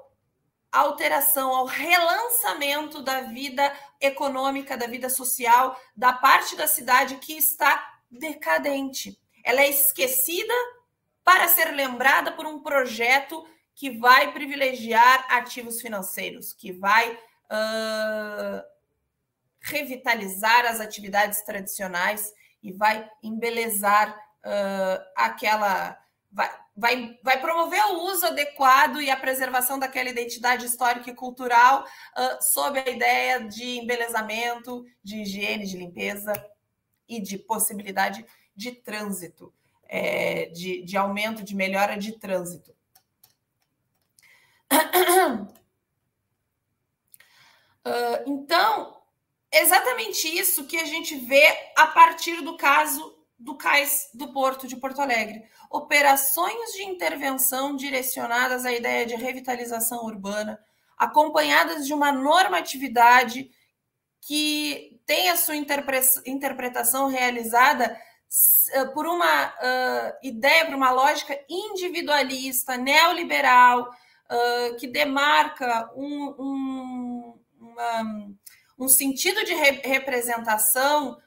alteração, ao relançamento da vida econômica, da vida social, da parte da cidade que está decadente. Ela é esquecida para ser lembrada por um projeto que vai privilegiar ativos financeiros, que vai uh, revitalizar as atividades tradicionais e vai embelezar uh, aquela. Vai, vai, vai promover o uso adequado e a preservação daquela identidade histórica e cultural uh, sob a ideia de embelezamento, de higiene, de limpeza e de possibilidade de trânsito, é, de, de aumento, de melhora de trânsito. Uh, então, exatamente isso que a gente vê a partir do caso do cais do Porto de Porto Alegre. Operações de intervenção direcionadas à ideia de revitalização urbana, acompanhadas de uma normatividade que tem a sua interpretação realizada eh, por uma uh, ideia, por uma lógica individualista, neoliberal, uh, que demarca um, um, uma, um sentido de re representação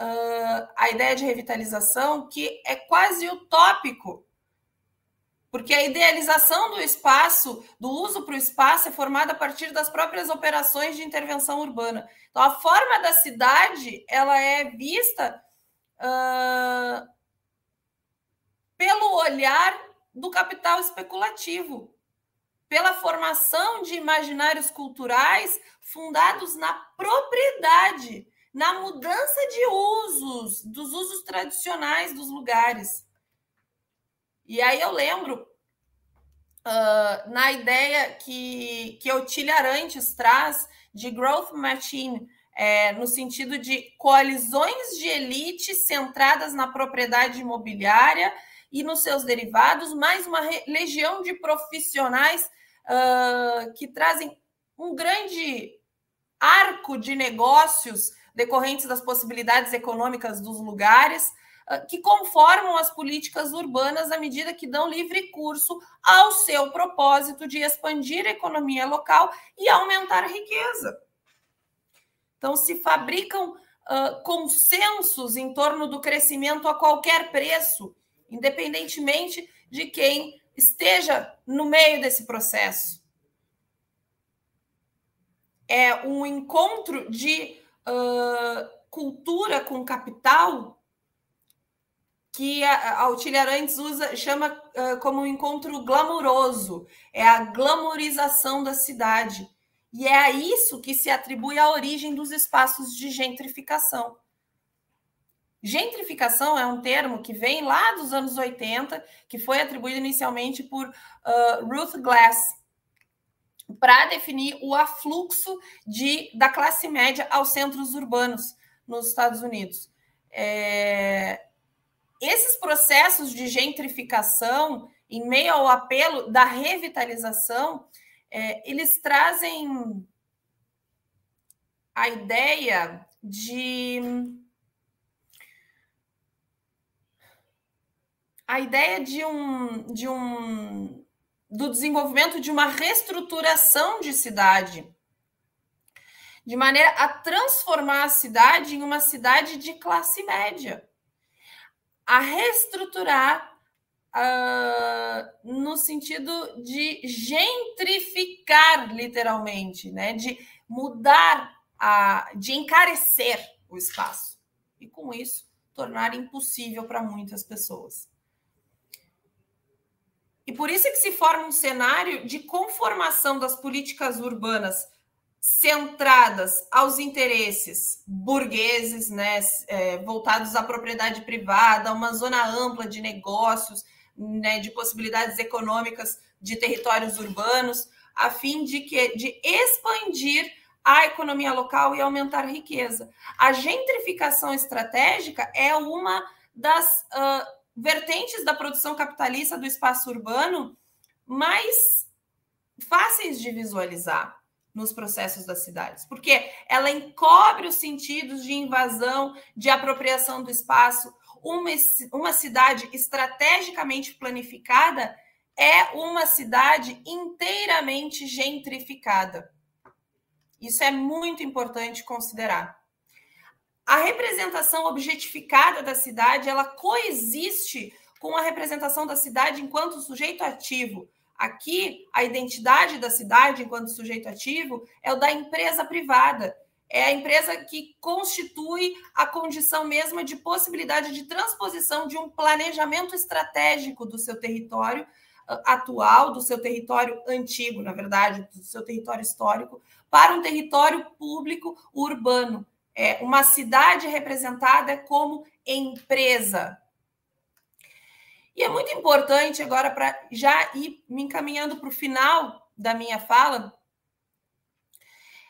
uh, a ideia de revitalização que é quase utópico, porque a idealização do espaço, do uso para o espaço, é formada a partir das próprias operações de intervenção urbana. Então, a forma da cidade ela é vista uh, pelo olhar do capital especulativo, pela formação de imaginários culturais fundados na propriedade, na mudança de usos, dos usos tradicionais dos lugares. E aí eu lembro uh, na ideia que, que Otília Arantes traz de growth machine, é, no sentido de coalizões de elite centradas na propriedade imobiliária e nos seus derivados, mais uma legião de profissionais uh, que trazem um grande arco de negócios decorrentes das possibilidades econômicas dos lugares, uh, que conformam as políticas urbanas à medida que dão livre curso ao seu propósito de expandir a economia local e aumentar a riqueza. Então, se fabricam uh, consensos em torno do crescimento a qualquer preço, independentemente de quem esteja no meio desse processo. É um encontro de uh, cultura com capital que a, a Arantes usa, chama uh, como um encontro glamuroso. É a glamorização da cidade. E é a isso que se atribui a origem dos espaços de gentrificação. Gentrificação é um termo que vem lá dos anos 80, que foi atribuído inicialmente por uh, Ruth Glass, para definir o afluxo de, da classe média aos centros urbanos nos Estados Unidos. É, esses processos de gentrificação, em meio ao apelo da revitalização, é, eles trazem a ideia de a ideia de um, de um do desenvolvimento de uma reestruturação de cidade, de maneira a transformar a cidade em uma cidade de classe média, a reestruturar uh, no sentido de gentrificar, literalmente, né? de mudar, a, de encarecer o espaço. E com isso, tornar impossível para muitas pessoas. E por isso é que se forma um cenário de conformação das políticas urbanas centradas aos interesses burgueses, né, é, voltados à propriedade privada, uma zona ampla de negócios, né, de possibilidades econômicas de territórios urbanos, a fim de que de expandir a economia local e aumentar a riqueza. A gentrificação estratégica é uma das uh, vertentes da produção capitalista do espaço urbano mais fáceis de visualizar nos processos das cidades, porque ela encobre os sentidos de invasão, de apropriação do espaço, uma, uma cidade estrategicamente planificada é uma cidade inteiramente gentrificada. Isso é muito importante considerar. A representação objetificada da cidade, ela coexiste com a representação da cidade enquanto sujeito ativo. Aqui, a identidade da cidade enquanto sujeito ativo é o da empresa privada, é a empresa que constitui a condição mesma de possibilidade de transposição de um planejamento estratégico do seu território ah, atual, do seu território antigo, na verdade, do seu território histórico, para um território público urbano. É uma cidade representada como empresa. E é muito importante agora para já ir me encaminhando para o final da minha fala,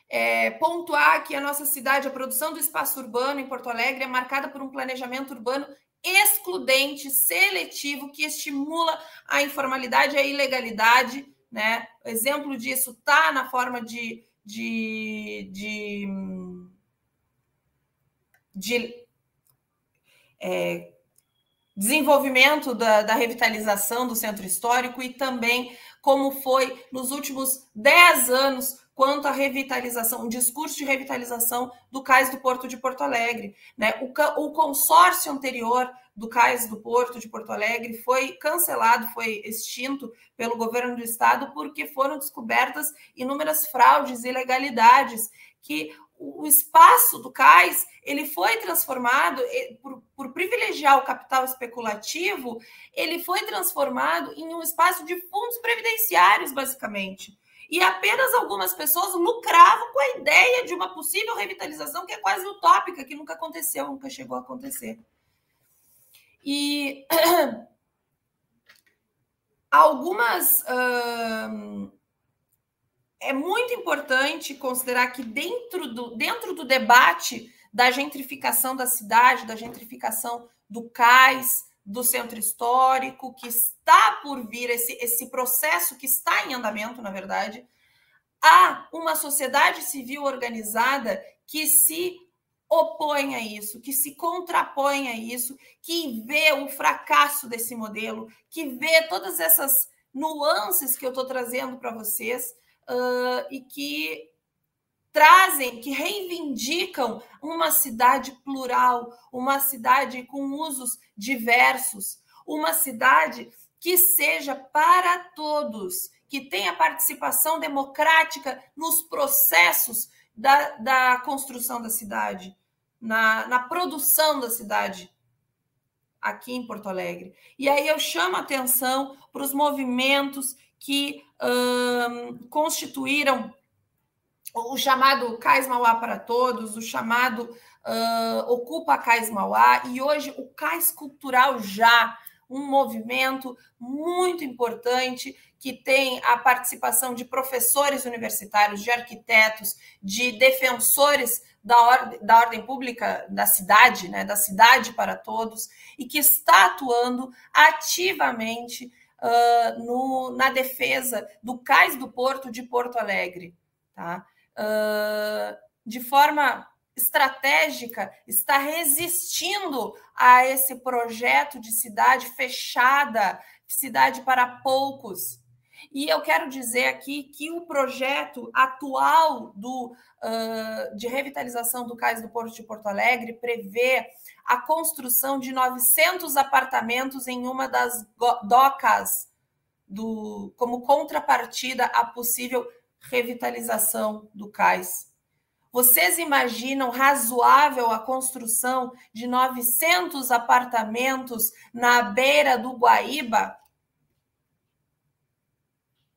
é, pontuar que a nossa cidade, a produção do espaço urbano em Porto Alegre é marcada por um planejamento urbano excludente, seletivo, que estimula a informalidade e a ilegalidade. Né? Exemplo disso está na forma de, de, de, de é, desenvolvimento da, da, revitalização do centro histórico e também como foi nos últimos 10 anos quanto à revitalização, um discurso de revitalização do cais do Porto de Porto Alegre. Né? O, o consórcio anterior do cais do Porto de Porto Alegre foi cancelado, foi extinto pelo governo do estado porque foram descobertas inúmeras fraudes e ilegalidades que o espaço do cais ele foi transformado por, por, privilegiar o capital especulativo, ele foi transformado em um espaço de fundos previdenciários, basicamente. E apenas algumas pessoas lucravam com a ideia de uma possível revitalização que é quase utópica, que nunca aconteceu, nunca chegou a acontecer. E algumas. É muito importante considerar que dentro do, dentro do debate da gentrificação da cidade, da gentrificação do cais, do centro histórico, que está por vir, esse, esse processo que está em andamento, na verdade, há uma sociedade civil organizada que se opõe a isso, que se contrapõe a isso, que vê o fracasso desse modelo, que vê todas essas nuances que eu estou trazendo para vocês uh, e que trazem, que reivindicam uma cidade plural, uma cidade com usos diversos, uma cidade que seja para todos, que tenha participação democrática nos processos da, da construção da cidade, na, na produção da cidade aqui em Porto Alegre. E aí eu chamo a atenção para os movimentos que hum, constituíram o chamado Cais Mauá para Todos, o chamado uh, Ocupa Cais Mauá, e hoje o Cais Cultural Já, um movimento muito importante que tem a participação de professores universitários, de arquitetos, de defensores da, or da ordem pública da cidade, né, da cidade para todos, e que está atuando ativamente uh, no, na defesa do cais do porto de Porto Alegre. Tá? Uh, de forma estratégica, está resistindo a esse projeto de cidade fechada, cidade para poucos, e eu quero dizer aqui que o projeto atual do, uh, de revitalização do Cais do Porto de Porto Alegre prevê a construção de 900 apartamentos em uma das docas do, como contrapartida à possível revitalização do cais. Vocês imaginam razoável a construção de 900 apartamentos na beira do Guaíba?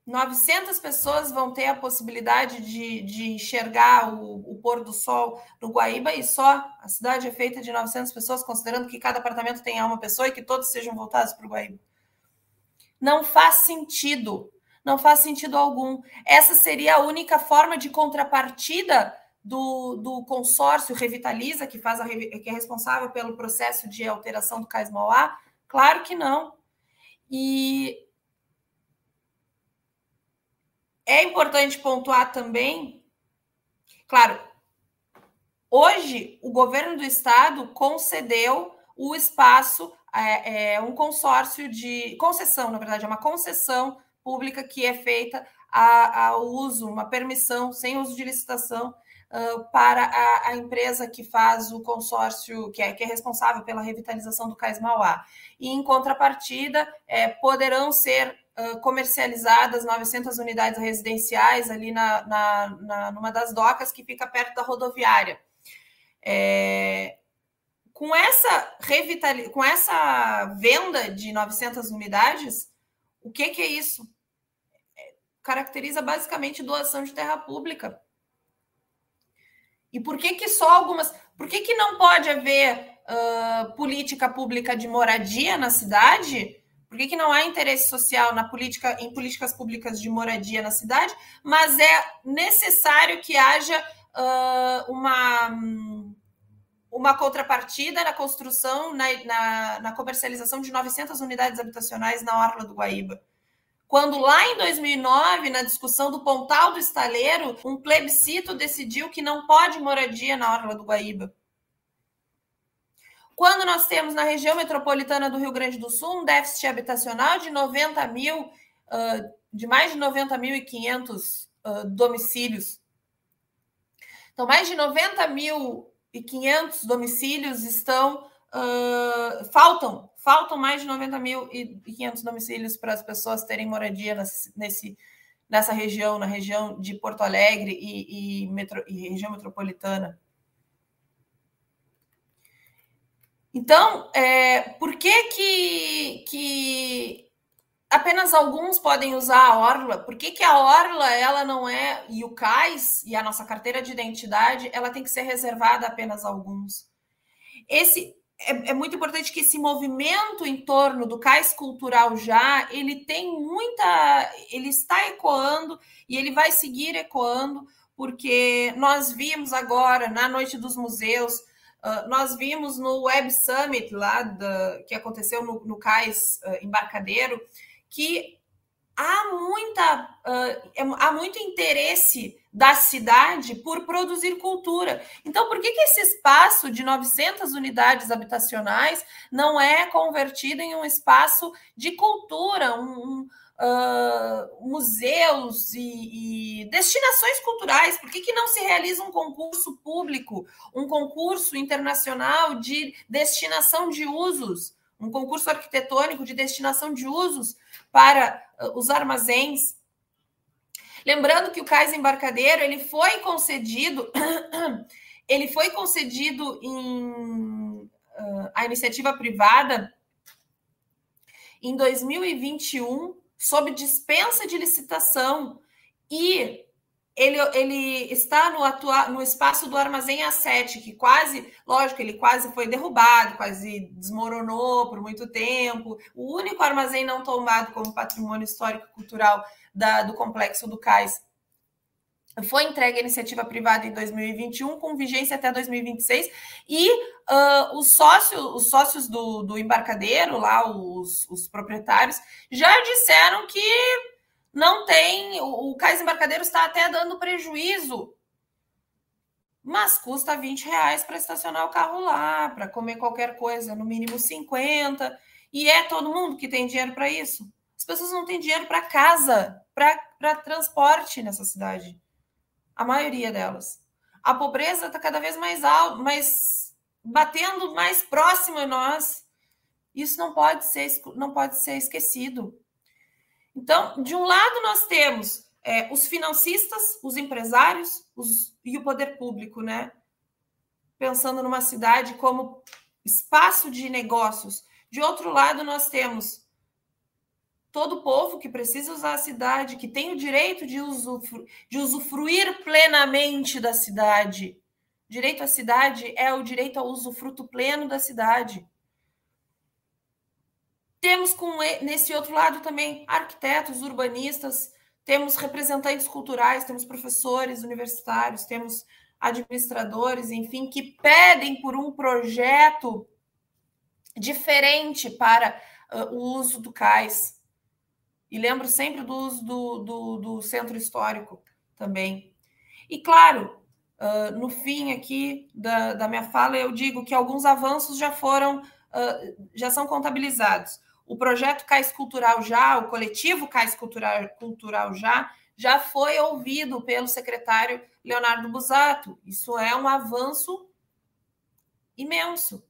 900 pessoas vão ter a possibilidade de, de enxergar o, o, pôr do sol no Guaíba e só a cidade é feita de 900 pessoas, considerando que cada apartamento tenha uma pessoa e que todos sejam voltados para o Guaíba. Não faz sentido, não faz sentido algum. Essa seria a única forma de contrapartida do, do consórcio Revitaliza, que, faz a, que é responsável pelo processo de alteração do Cais Mauá? Claro que não. E é importante pontuar também, claro, hoje o governo do estado concedeu o espaço, é, é um consórcio de concessão, na verdade, é uma concessão pública que é feita ao uso, uma permissão sem uso de licitação uh, para a, a, empresa que faz o consórcio, que é, que é responsável pela revitalização do Cais Mauá. E, em contrapartida, é, poderão ser comercializadas 900 unidades residenciais ali na, na, na, numa das docas que fica perto da rodoviária. É, com essa revitali com essa venda de 900 unidades, o que, que é isso? É, caracteriza basicamente doação de terra pública. E por que que só algumas? Por que que não pode haver uh, política pública de moradia na cidade? Por que, que não há interesse social na política, em políticas públicas de moradia na cidade, mas é necessário que haja uh, uma, uma contrapartida na construção, na, na, na comercialização de 900 unidades habitacionais na Orla do Guaíba? quando lá em 2009, na discussão do Pontal do Estaleiro, um plebiscito decidiu que não pode moradia na Orla do Guaíba. Quando nós temos na região metropolitana do Rio Grande do Sul um déficit habitacional de 90 mil uh, de mais de 90.500 uh, domicílios. Então, mais de 90.500 domicílios estão. Uh, faltam, faltam mais de 90.500 domicílios para as pessoas terem moradia nesse, nessa região, na região de Porto Alegre e, e, metro, e região metropolitana. Então, é, por que, que, que apenas alguns podem usar a Orla? Por que, que a Orla ela não é, e o CAIS e a nossa carteira de identidade, ela tem que ser reservada a apenas alguns? Esse é, é, muito importante que esse movimento em torno do cais cultural já ele tem muita ele está ecoando e ele vai seguir ecoando porque nós vimos agora na noite dos museus Uh, nós vimos no Web Summit, lá da, que aconteceu no, no Cais uh, Embarcadeiro, que há, muita, uh, há muito interesse da cidade por produzir cultura. Então, por que, que esse espaço de 900 unidades habitacionais não é convertido em um espaço de cultura, um uh, museus e, e, destinações culturais? Por que, que não se realiza um concurso público, um concurso internacional de destinação de usos, um concurso arquitetônico de destinação de usos para uh, os armazéns? Lembrando que o cais embarcadeiro ele foi concedido, ele foi concedido em uh, a iniciativa privada em 2021 sob dispensa de licitação e ele, ele está no, atua, no espaço do armazém A7, que quase, lógico, ele quase foi derrubado, quase desmoronou por muito tempo. O único armazém não tombado como patrimônio histórico e cultural da, do complexo do Cais foi entregue à iniciativa privada em 2021, com vigência até 2026, e uh, os, sócios, os sócios do, do embarcadeiro, lá, os, os, proprietários, já disseram que não tem. O, o cais embarcadeiro está até dando prejuízo, mas custa 20 reais para estacionar o carro lá, para comer qualquer coisa, no mínimo 50, e é todo mundo que tem dinheiro para isso. As pessoas não têm dinheiro para casa, para transporte nessa cidade a maioria delas. A pobreza está cada vez mais alta, mais batendo mais próximo a nós. Isso não pode ser, não pode ser esquecido. Então, de um lado, nós temos é, os financistas, os empresários os, e o poder público, né? Pensando numa cidade como espaço de negócios. De outro lado, nós temos todo povo que precisa usar a cidade, que tem o direito de, usufru de usufruir plenamente da cidade. Direito à cidade é o direito ao usufruto pleno da cidade. Temos com nesse outro lado também arquitetos, urbanistas, temos representantes culturais, temos professores universitários, temos administradores, enfim, que pedem por um projeto diferente para uh, o uso do cais. E lembro sempre do do, do centro histórico também. E claro, uh, no fim aqui da, da minha fala, eu digo que alguns avanços já foram, uh, já são contabilizados. O projeto Cais Cultural Já, o coletivo Cais Cultural, Cultural Já, já foi ouvido pelo secretário Leonardo Busato. Isso é um avanço imenso.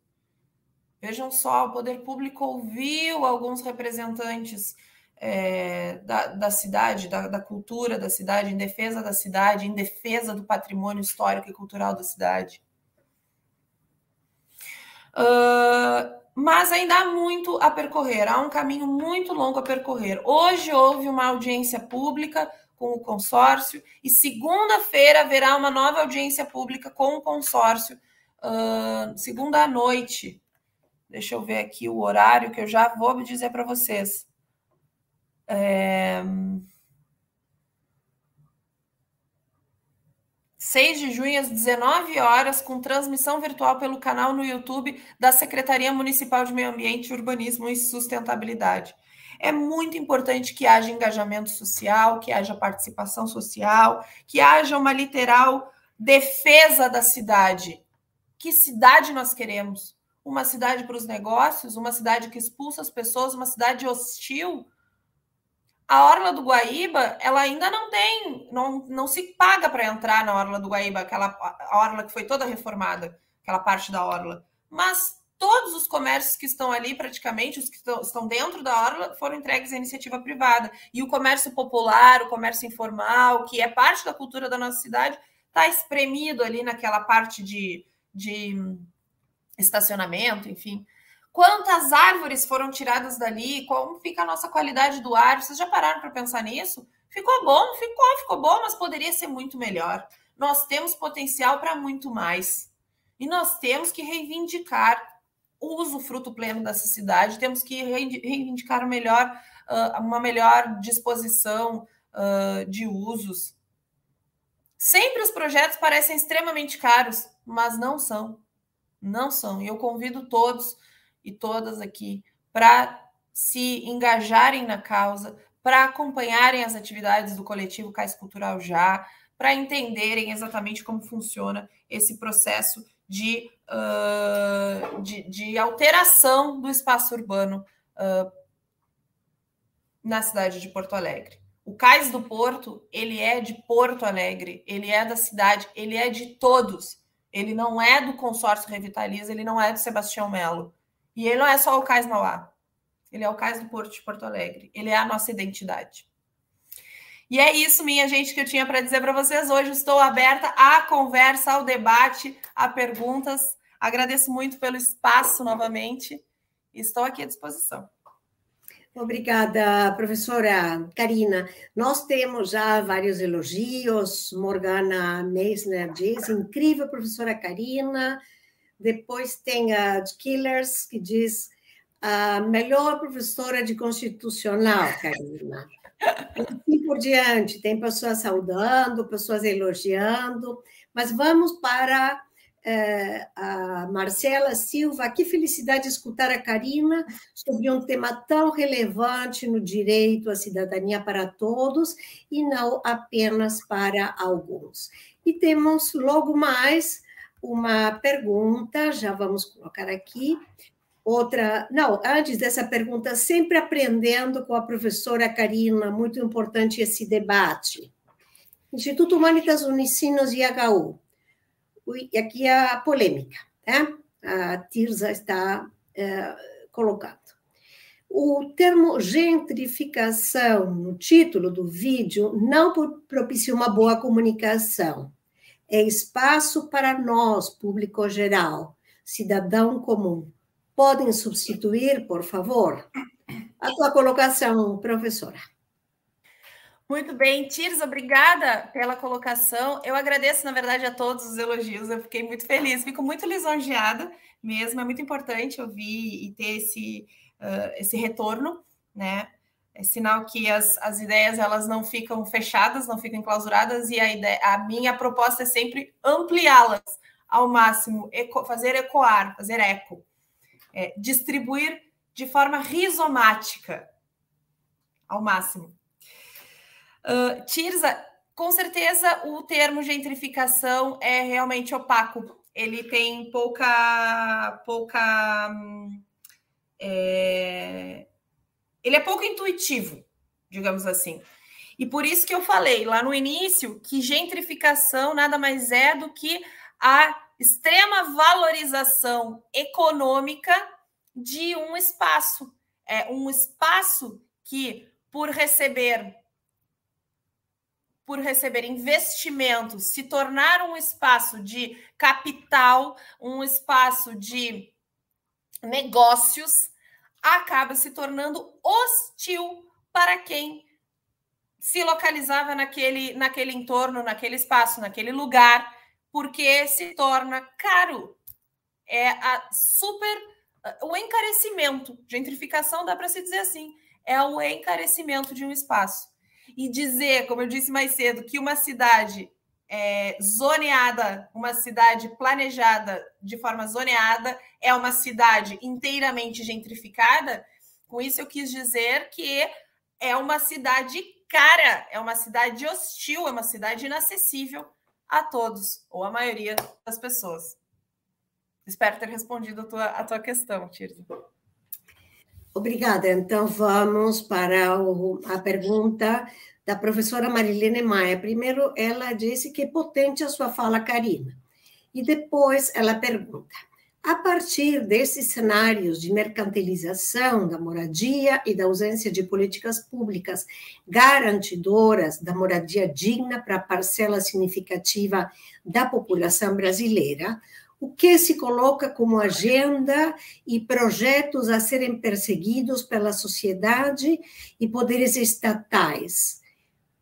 Vejam só, o poder público ouviu alguns representantes é, da, da, cidade, da, da, cultura da cidade, em defesa da cidade, em defesa do patrimônio histórico e cultural da cidade. Uh, mas ainda há muito a percorrer, há um caminho muito longo a percorrer. Hoje houve uma audiência pública com o consórcio e segunda-feira haverá uma nova audiência pública com o consórcio, uh, segunda à noite. Deixa eu ver aqui o horário que eu já vou dizer para vocês. É... 6 de junho, às 19 horas, com transmissão virtual pelo canal no YouTube da Secretaria Municipal de Meio Ambiente, Urbanismo e Sustentabilidade. É muito importante que haja engajamento social, que haja participação social, que haja uma literal defesa da cidade. Que cidade nós queremos? Uma cidade para os negócios, uma cidade que expulsa as pessoas, uma cidade hostil a Orla do Guaíba, ela ainda não tem, não, não se paga para entrar na Orla do Guaíba, aquela a Orla que foi toda reformada, aquela parte da Orla. Mas todos os comércios que estão ali, praticamente, os que estão dentro da Orla, foram entregues à iniciativa privada. E o comércio popular, o comércio informal, que é parte da cultura da nossa cidade, está espremido ali naquela parte de, de estacionamento, enfim. Quantas árvores foram tiradas dali? Como fica a nossa qualidade do ar? Vocês já pararam para pensar nisso? Ficou bom, ficou, ficou bom, mas poderia ser muito melhor. Nós temos potencial para muito mais. E nós temos que reivindicar o usufruto pleno dessa cidade, temos que reivindicar melhor, uma melhor disposição de usos. Sempre os projetos parecem extremamente caros, mas não são. Não são. E eu convido todos e todas aqui para se engajarem na causa, para acompanharem as atividades do coletivo Cais Cultural Já, para entenderem exatamente como funciona esse processo de, uh, de, de, alteração do espaço urbano uh, na cidade de Porto Alegre. O Cais do Porto, ele é de Porto Alegre, ele é da cidade, ele é de todos. Ele não é do consórcio Revitaliza, ele não é do Sebastião Melo. E ele não é só o Cais Mauá. Ele é o Cais do Porto de Porto Alegre. Ele é a nossa identidade. E é isso, minha gente, que eu tinha para dizer para vocês hoje. Estou aberta à conversa, ao debate, a perguntas. Agradeço muito pelo espaço novamente. Estou aqui à disposição. Obrigada, professora Karina. Nós temos já vários elogios. Morgana Meisner diz: incrível, professora Karina. Depois tem a Killers, que diz a melhor professora de constitucional, Karina. E assim por diante, tem pessoas saudando, pessoas elogiando, mas vamos para é, a Marcela Silva. Que felicidade escutar a Karina sobre um tema tão relevante no direito à cidadania para todos e não apenas para alguns. E temos logo mais uma pergunta, já vamos colocar aqui. Outra, não, antes dessa pergunta, sempre aprendendo com a professora Karina, muito importante esse debate. Instituto Humanitas Unicinos e HU. E aqui a polêmica, tá? A Tirza está é, colocando. O termo gentrificação no título do vídeo não propicia uma boa comunicação é espaço para nós, público geral, cidadão comum. Podem substituir, por favor? A sua colocação, professora. Muito bem, Tires, obrigada pela colocação. Eu agradeço, na verdade, a todos os elogios. Eu fiquei muito feliz, fico muito lisonjeada mesmo. É muito importante ouvir e ter esse, uh, esse retorno, né? É sinal que as, as ideias elas não ficam fechadas, não ficam enclausuradas, e a, ideia, a minha proposta é sempre ampliá-las ao máximo, eco, fazer ecoar, fazer eco, é, distribuir de forma rizomática ao máximo. Uh, Tirza, com certeza o termo gentrificação é realmente opaco. Ele tem pouca, pouca hum, é, ele é pouco intuitivo, digamos assim. E por isso que eu falei lá no início que gentrificação nada mais é do que a extrema valorização econômica de um espaço. É um espaço que, por receber por receber investimentos, se tornar um espaço de capital, um espaço de negócios, acaba se tornando hostil para quem se localizava naquele, naquele entorno, naquele espaço, naquele lugar, porque se torna caro. É a super o encarecimento, gentrificação dá para se dizer assim, é o encarecimento de um espaço. E dizer, como eu disse mais cedo, que uma cidade é, zoneada, uma cidade planejada de forma zoneada, é uma cidade inteiramente gentrificada. Com isso, eu quis dizer que é uma cidade cara, é uma cidade hostil, é uma cidade inacessível a todos, ou a maioria das pessoas. Espero ter respondido a tua, a tua questão, Tirza. Obrigada. Então, vamos para o, a pergunta da professora Marilene Maia. Primeiro, ela disse que é potente a sua fala, Karina. E depois ela pergunta: a partir desses cenários de mercantilização da moradia e da ausência de políticas públicas garantidoras da moradia digna para parcela significativa da população brasileira, o que se coloca como agenda e projetos a serem perseguidos pela sociedade e poderes estatais,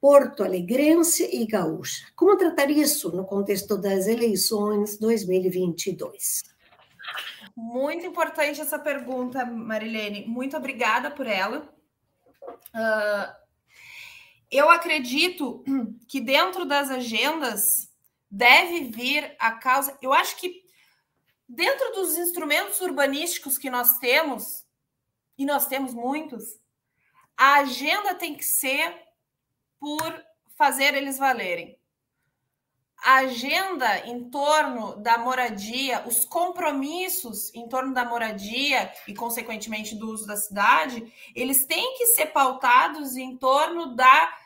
porto alegrense e gaúcha. Como tratar isso no contexto das eleições 2022? Muito importante essa pergunta, Marilene. Muito obrigada por ela. Uh, eu acredito que dentro das agendas deve vir a causa. Eu acho que dentro dos instrumentos urbanísticos que nós temos, e nós temos muitos, a agenda tem que ser por fazer eles valerem. A agenda em torno da moradia, os compromissos em torno da moradia e, consequentemente, do uso da cidade, eles têm que ser pautados em torno da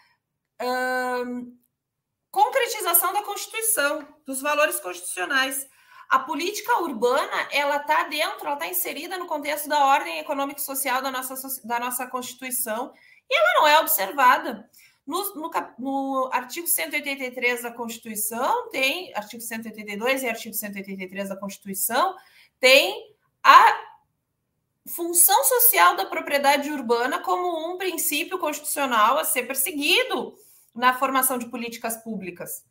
hum, concretização da Constituição, dos valores constitucionais. A política urbana, ela está dentro, ela está inserida no contexto da ordem econômica e social da nossa, da nossa Constituição e ela não é observada. No, no, no, artigo 183 da Constituição, tem, artigo 182 e artigo 183 da Constituição, tem a função social da propriedade urbana como um princípio constitucional a ser perseguido na formação de políticas públicas.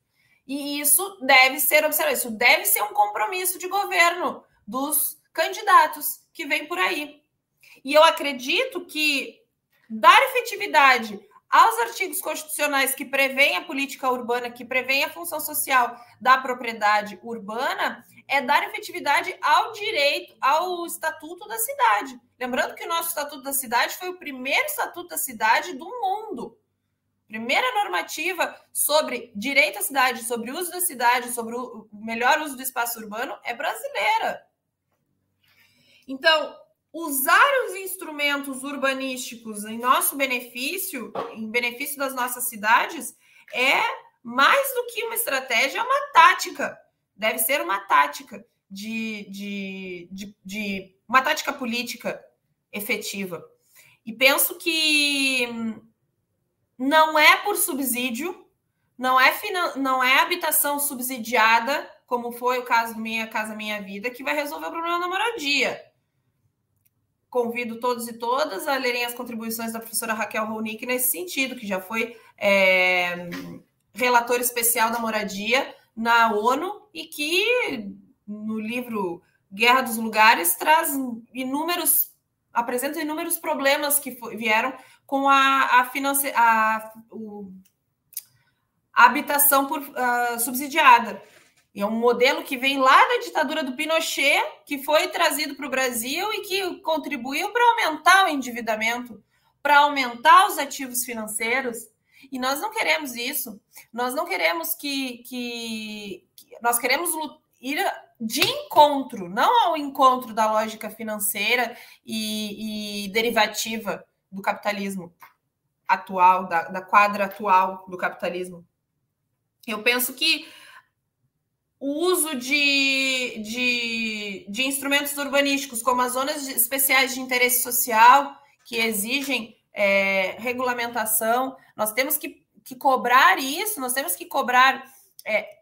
E isso deve ser observado, isso deve ser um compromisso de governo dos candidatos que vem por aí. E eu acredito que dar efetividade aos artigos constitucionais que prevêem a política urbana, que prevêem a função social da propriedade urbana, é dar efetividade ao direito, ao estatuto da cidade. Lembrando que o nosso estatuto da cidade foi o primeiro estatuto da cidade do mundo primeira normativa sobre direito à cidade, sobre uso da cidade, sobre o melhor uso do espaço urbano é brasileira. Então, usar os instrumentos urbanísticos em nosso benefício, em benefício das nossas cidades, é mais do que uma estratégia, é uma tática. Deve ser uma tática de, de, de, de uma tática política efetiva. E penso que não é por subsídio, não é, não é habitação subsidiada, como foi o caso do Minha Casa Minha Vida, que vai resolver o problema da moradia. Convido todos e todas a lerem as contribuições da professora Raquel Ronick nesse sentido, que já foi é, relator especial da moradia na ONU e que no livro Guerra dos Lugares traz inúmeros apresenta inúmeros problemas que vieram com a, a, finance, a, o, a habitação por, uh, subsidiada. É um modelo que vem lá da ditadura do Pinochet, que foi trazido para o Brasil e que contribuiu para aumentar o endividamento, para aumentar os ativos financeiros. E nós não queremos isso. Nós não queremos que. que, que nós queremos ir de encontro, não ao encontro da lógica financeira e, e derivativa do capitalismo atual, da, da quadra atual do capitalismo. Eu penso que o uso de, de, de, instrumentos urbanísticos, como as zonas especiais de interesse social, que exigem é, regulamentação, nós temos que, que, cobrar isso, nós temos que cobrar é,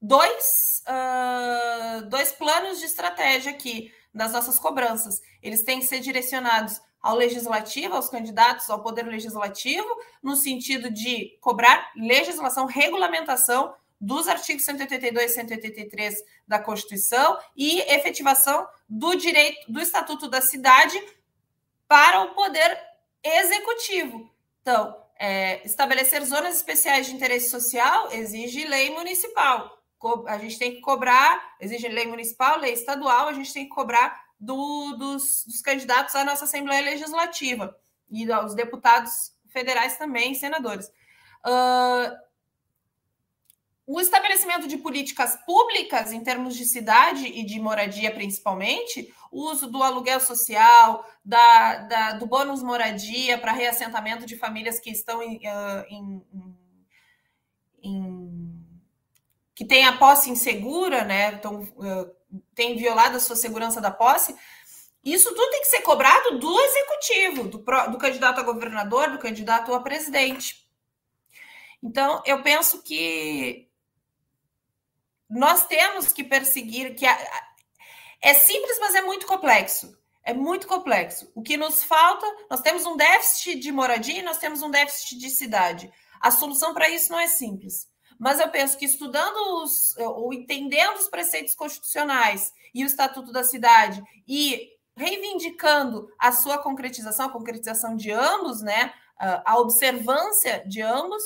dois, uh, dois planos de estratégia aqui das nossas cobranças. Eles têm que ser direcionados ao legislativo, aos candidatos ao poder legislativo, no sentido de cobrar legislação, regulamentação dos artigos 182 e 183 da Constituição e efetivação do direito do Estatuto da Cidade para o poder executivo. Então, é, estabelecer zonas especiais de interesse social exige lei municipal. A gente tem que cobrar, exige lei municipal, lei estadual, a gente tem que cobrar do, dos, dos, candidatos à nossa Assembleia Legislativa e aos deputados federais também, senadores. Uh, o estabelecimento de políticas públicas em termos de cidade e de moradia, principalmente, o uso do aluguel social, da, da do bônus moradia para reassentamento de famílias que estão em, em, em, que têm a posse insegura, né? Então, tem violado a sua segurança da posse. Isso tudo tem que ser cobrado do executivo, do, do candidato a governador, do candidato a presidente. Então, eu penso que nós temos que perseguir que a, é simples, mas é muito complexo. É muito complexo. O que nos falta, nós temos um déficit de moradia e nós temos um déficit de cidade. A solução para isso não é simples. Mas eu penso que estudando os, ou entendendo os preceitos constitucionais e o Estatuto da Cidade e reivindicando a sua concretização, a concretização de ambos, né, a observância de ambos,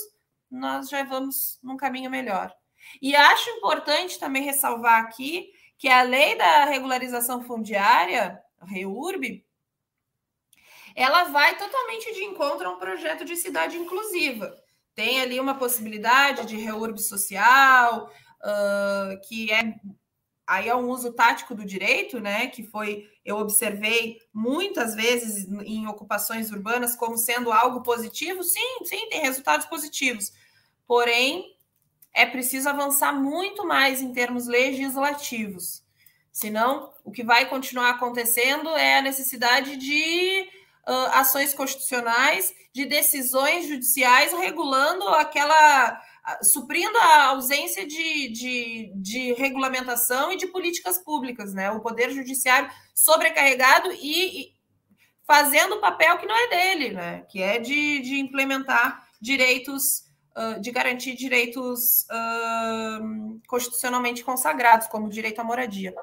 nós já vamos num caminho melhor. E acho importante também ressalvar aqui que a lei da regularização fundiária, a REURB, ela vai totalmente de encontro a um projeto de cidade inclusiva. Tem ali uma possibilidade de reurb social, uh, que é aí é um uso tático do direito, né? Que foi, eu observei muitas vezes em ocupações urbanas como sendo algo positivo. Sim, sim, tem resultados positivos. Porém, é preciso avançar muito mais em termos legislativos. Senão, o que vai continuar acontecendo é a necessidade de uh, ações constitucionais, de decisões judiciais regulando aquela. suprindo a ausência de, de, de regulamentação e de políticas públicas, né? O Poder Judiciário sobrecarregado e, e fazendo o papel que não é dele, né? Que é de, de implementar direitos de garantir direitos uh, constitucionalmente consagrados, como o direito à moradia.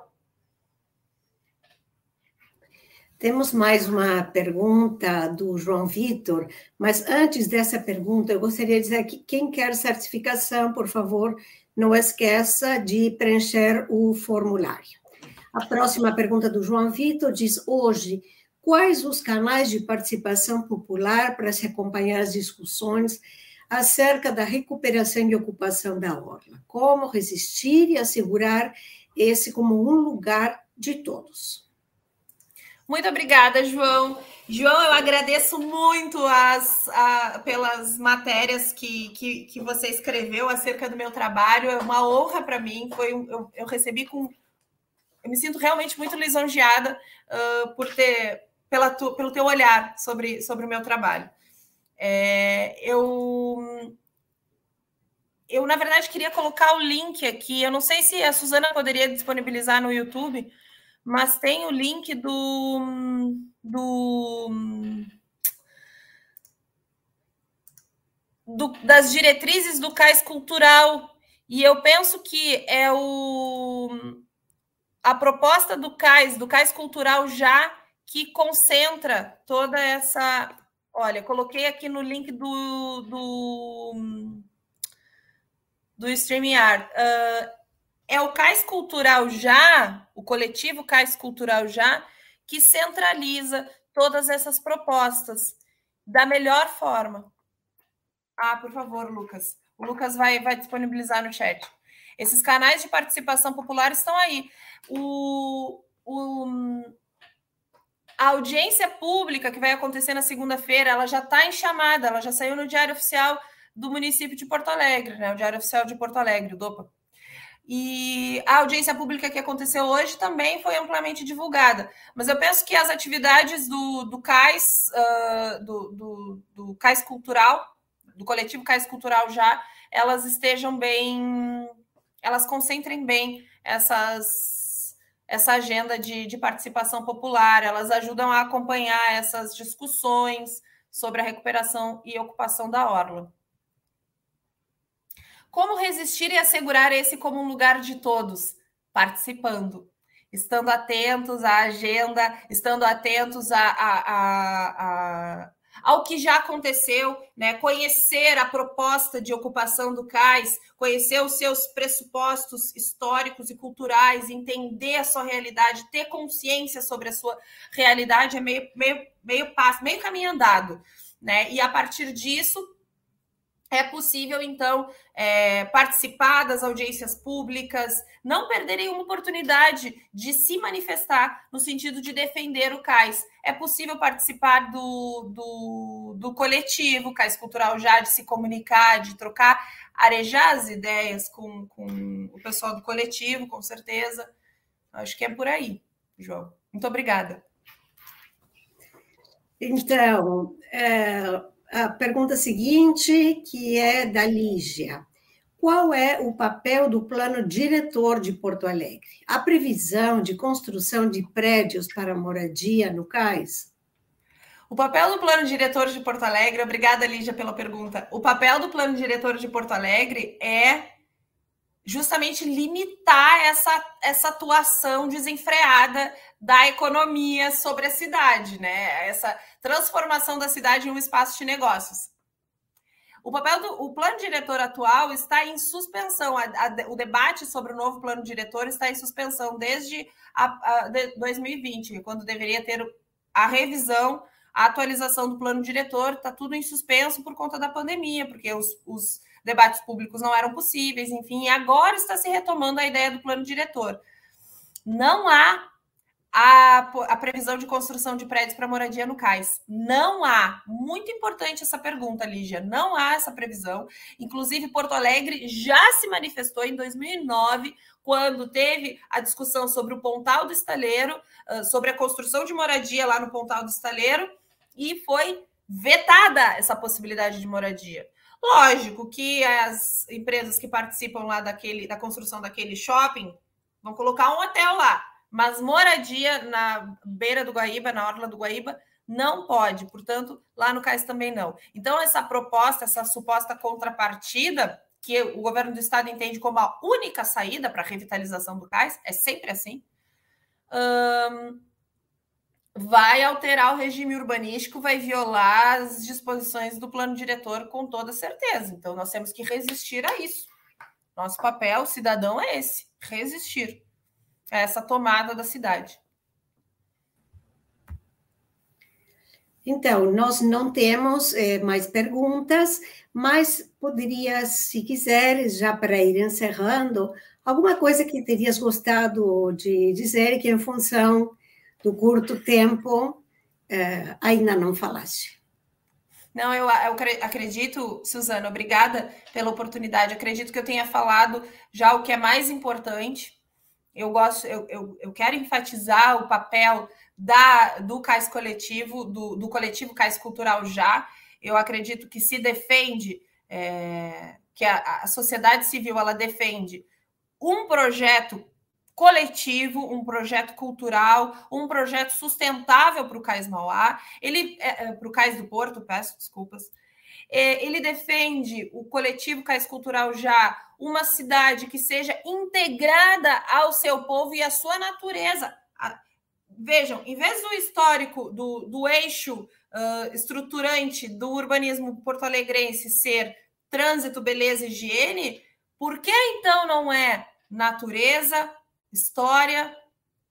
Temos mais uma pergunta do João Vitor, mas antes dessa pergunta, eu gostaria de dizer que quem quer certificação, por favor, não esqueça de preencher o formulário. A próxima pergunta do João Vitor diz: hoje, quais os canais de participação popular para se acompanhar as discussões acerca da recuperação e ocupação da orla. Como resistir e assegurar esse como um lugar de todos. Muito obrigada, João. João, eu agradeço muito as, a, pelas matérias que, que, que, você escreveu acerca do meu trabalho. É uma honra para mim. Foi eu, eu, recebi com. Eu me sinto realmente muito lisonjeada uh, por ter pela tu, pelo teu olhar sobre, sobre o meu trabalho. É, eu, eu, na verdade, queria colocar o link aqui. Eu não sei se a Suzana poderia disponibilizar no YouTube, mas tem o link do. do, do das diretrizes do CAIS Cultural. E eu penso que é o, a proposta do CAIS, do CAIS Cultural já, que concentra toda essa Olha, coloquei aqui no link do, do, do StreamYard. Uh, é o Cais Cultural Já, o coletivo Cais Cultural Já, que centraliza todas essas propostas da melhor forma. Ah, por favor, Lucas. O Lucas vai, vai disponibilizar no chat. Esses canais de participação popular estão aí. O, o, a audiência pública que vai acontecer na segunda-feira, ela já está em chamada, ela já saiu no Diário Oficial do município de Porto Alegre, né? O Diário Oficial de Porto Alegre, o DOPA. E a audiência pública que aconteceu hoje também foi amplamente divulgada. Mas eu penso que as atividades do, do CAIS, uh, do, do, do CAIS Cultural, do coletivo CAIS Cultural já, elas estejam bem, elas concentrem bem essas essa agenda de, de participação popular, elas ajudam a acompanhar essas discussões sobre a recuperação e ocupação da orla. Como resistir e assegurar esse como um lugar de todos? Participando, estando atentos à agenda, estando atentos a, a, a, a ao que já aconteceu, né? conhecer a proposta de ocupação do cais, conhecer os seus pressupostos históricos e culturais, entender a sua realidade, ter consciência sobre a sua realidade é meio, meio, meio passo, meio caminho andado. Né? E a partir disso, é possível, então, é, participar das audiências públicas, não perderem uma oportunidade de se manifestar no sentido de defender o CAIS. É possível participar do, do, do coletivo CAIS Cultural já, de se comunicar, de trocar, arejar as ideias com, com o pessoal do coletivo, com certeza. Acho que é por aí, João. Muito obrigada. Então, é a pergunta seguinte, que é da Lígia. Qual é o papel do plano diretor de Porto Alegre? A previsão de construção de prédios para moradia no cais? O papel do plano diretor de Porto Alegre, obrigada, Lígia, pela pergunta. O papel do plano diretor de Porto Alegre é justamente limitar essa, essa atuação desenfreada da economia sobre a cidade, né? Essa transformação da cidade em um espaço de negócios. O papel do o plano diretor atual está em suspensão. A, a, o debate sobre o novo plano diretor está em suspensão desde a, de 2020, quando deveria ter a revisão, a atualização do plano diretor. Está tudo em suspenso por conta da pandemia, porque os, os debates públicos não eram possíveis, enfim, agora está se retomando a ideia do plano diretor. Não há a, a previsão de construção de prédios para moradia no cais. Não há. Muito importante essa pergunta, Lígia. Não há essa previsão. Inclusive, Porto Alegre já se manifestou em 2009, quando teve a discussão sobre o Pontal do Estaleiro, sobre a construção de moradia lá no Pontal do Estaleiro, e foi vetada essa possibilidade de moradia. Lógico que as empresas que participam lá daquele, da construção daquele shopping vão colocar um hotel lá, mas moradia na beira do Guaíba, na orla do Guaíba, não pode. Portanto, lá no Cais também não. Então, essa proposta, essa suposta contrapartida, que o governo do estado entende como a única saída para a revitalização do Cais, é sempre assim. Hum, vai alterar o regime urbanístico, vai violar as disposições do plano diretor com toda certeza. Então, nós temos que resistir a isso. Nosso papel, cidadão, é esse: resistir a essa tomada da cidade. Então, nós não temos eh, mais perguntas, mas poderia, se quiser, já para ir encerrando, alguma coisa que terias gostado de dizer que, em função do curto tempo, eh, ainda não falaste. Não, eu, eu, acredito, Suzana, obrigada pela oportunidade. Acredito que eu tenha falado já o que é mais importante. Eu gosto, eu, eu, eu quero enfatizar o papel da, do cais coletivo, do, do coletivo cais cultural já. Eu acredito que se defende, é, que a, a sociedade civil ela defende um projeto coletivo, um projeto cultural, um projeto sustentável para o Cais Mauá, ele é, é para o Cais do Porto, peço desculpas. É, ele defende o coletivo Cais Cultural já uma cidade que seja integrada ao seu povo e à sua natureza. Vejam, em vez do histórico do, do eixo uh, estruturante do urbanismo porto-alegrense ser trânsito, beleza e higiene, por que então não é natureza, história,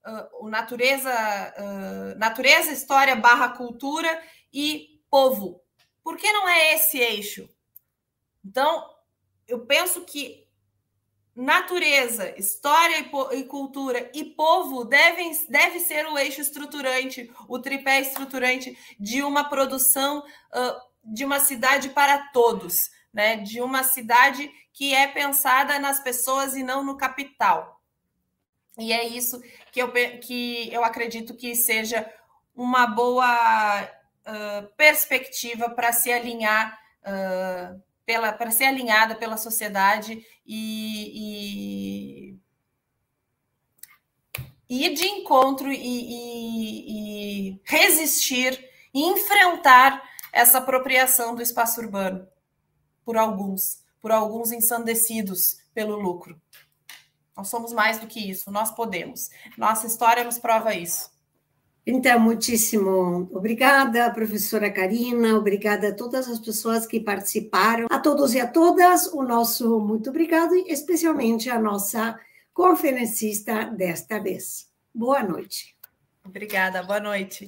uh, natureza, uh, natureza, história barra cultura e povo. Por que não é esse eixo? Então, eu penso que natureza, história e, cultura e povo devem deve ser o eixo estruturante, o tripé estruturante de uma produção uh, de uma cidade para todos, né? De uma cidade que é pensada nas pessoas e não no capital. E é isso que eu, que eu acredito que seja uma boa uh, perspectiva para se alinhar, uh, pela, para ser alinhada pela sociedade e, e ir de encontro e, e, e resistir e enfrentar essa apropriação do espaço urbano por alguns, por alguns ensandecidos pelo lucro. Nós somos mais do que isso, nós podemos. Nossa história nos prova isso. Então, muitíssimo obrigada, professora Karina, obrigada a todas as pessoas que participaram, a todos e a todas, o nosso muito obrigado, e especialmente a nossa conferencista desta vez. Boa noite. Obrigada, boa noite.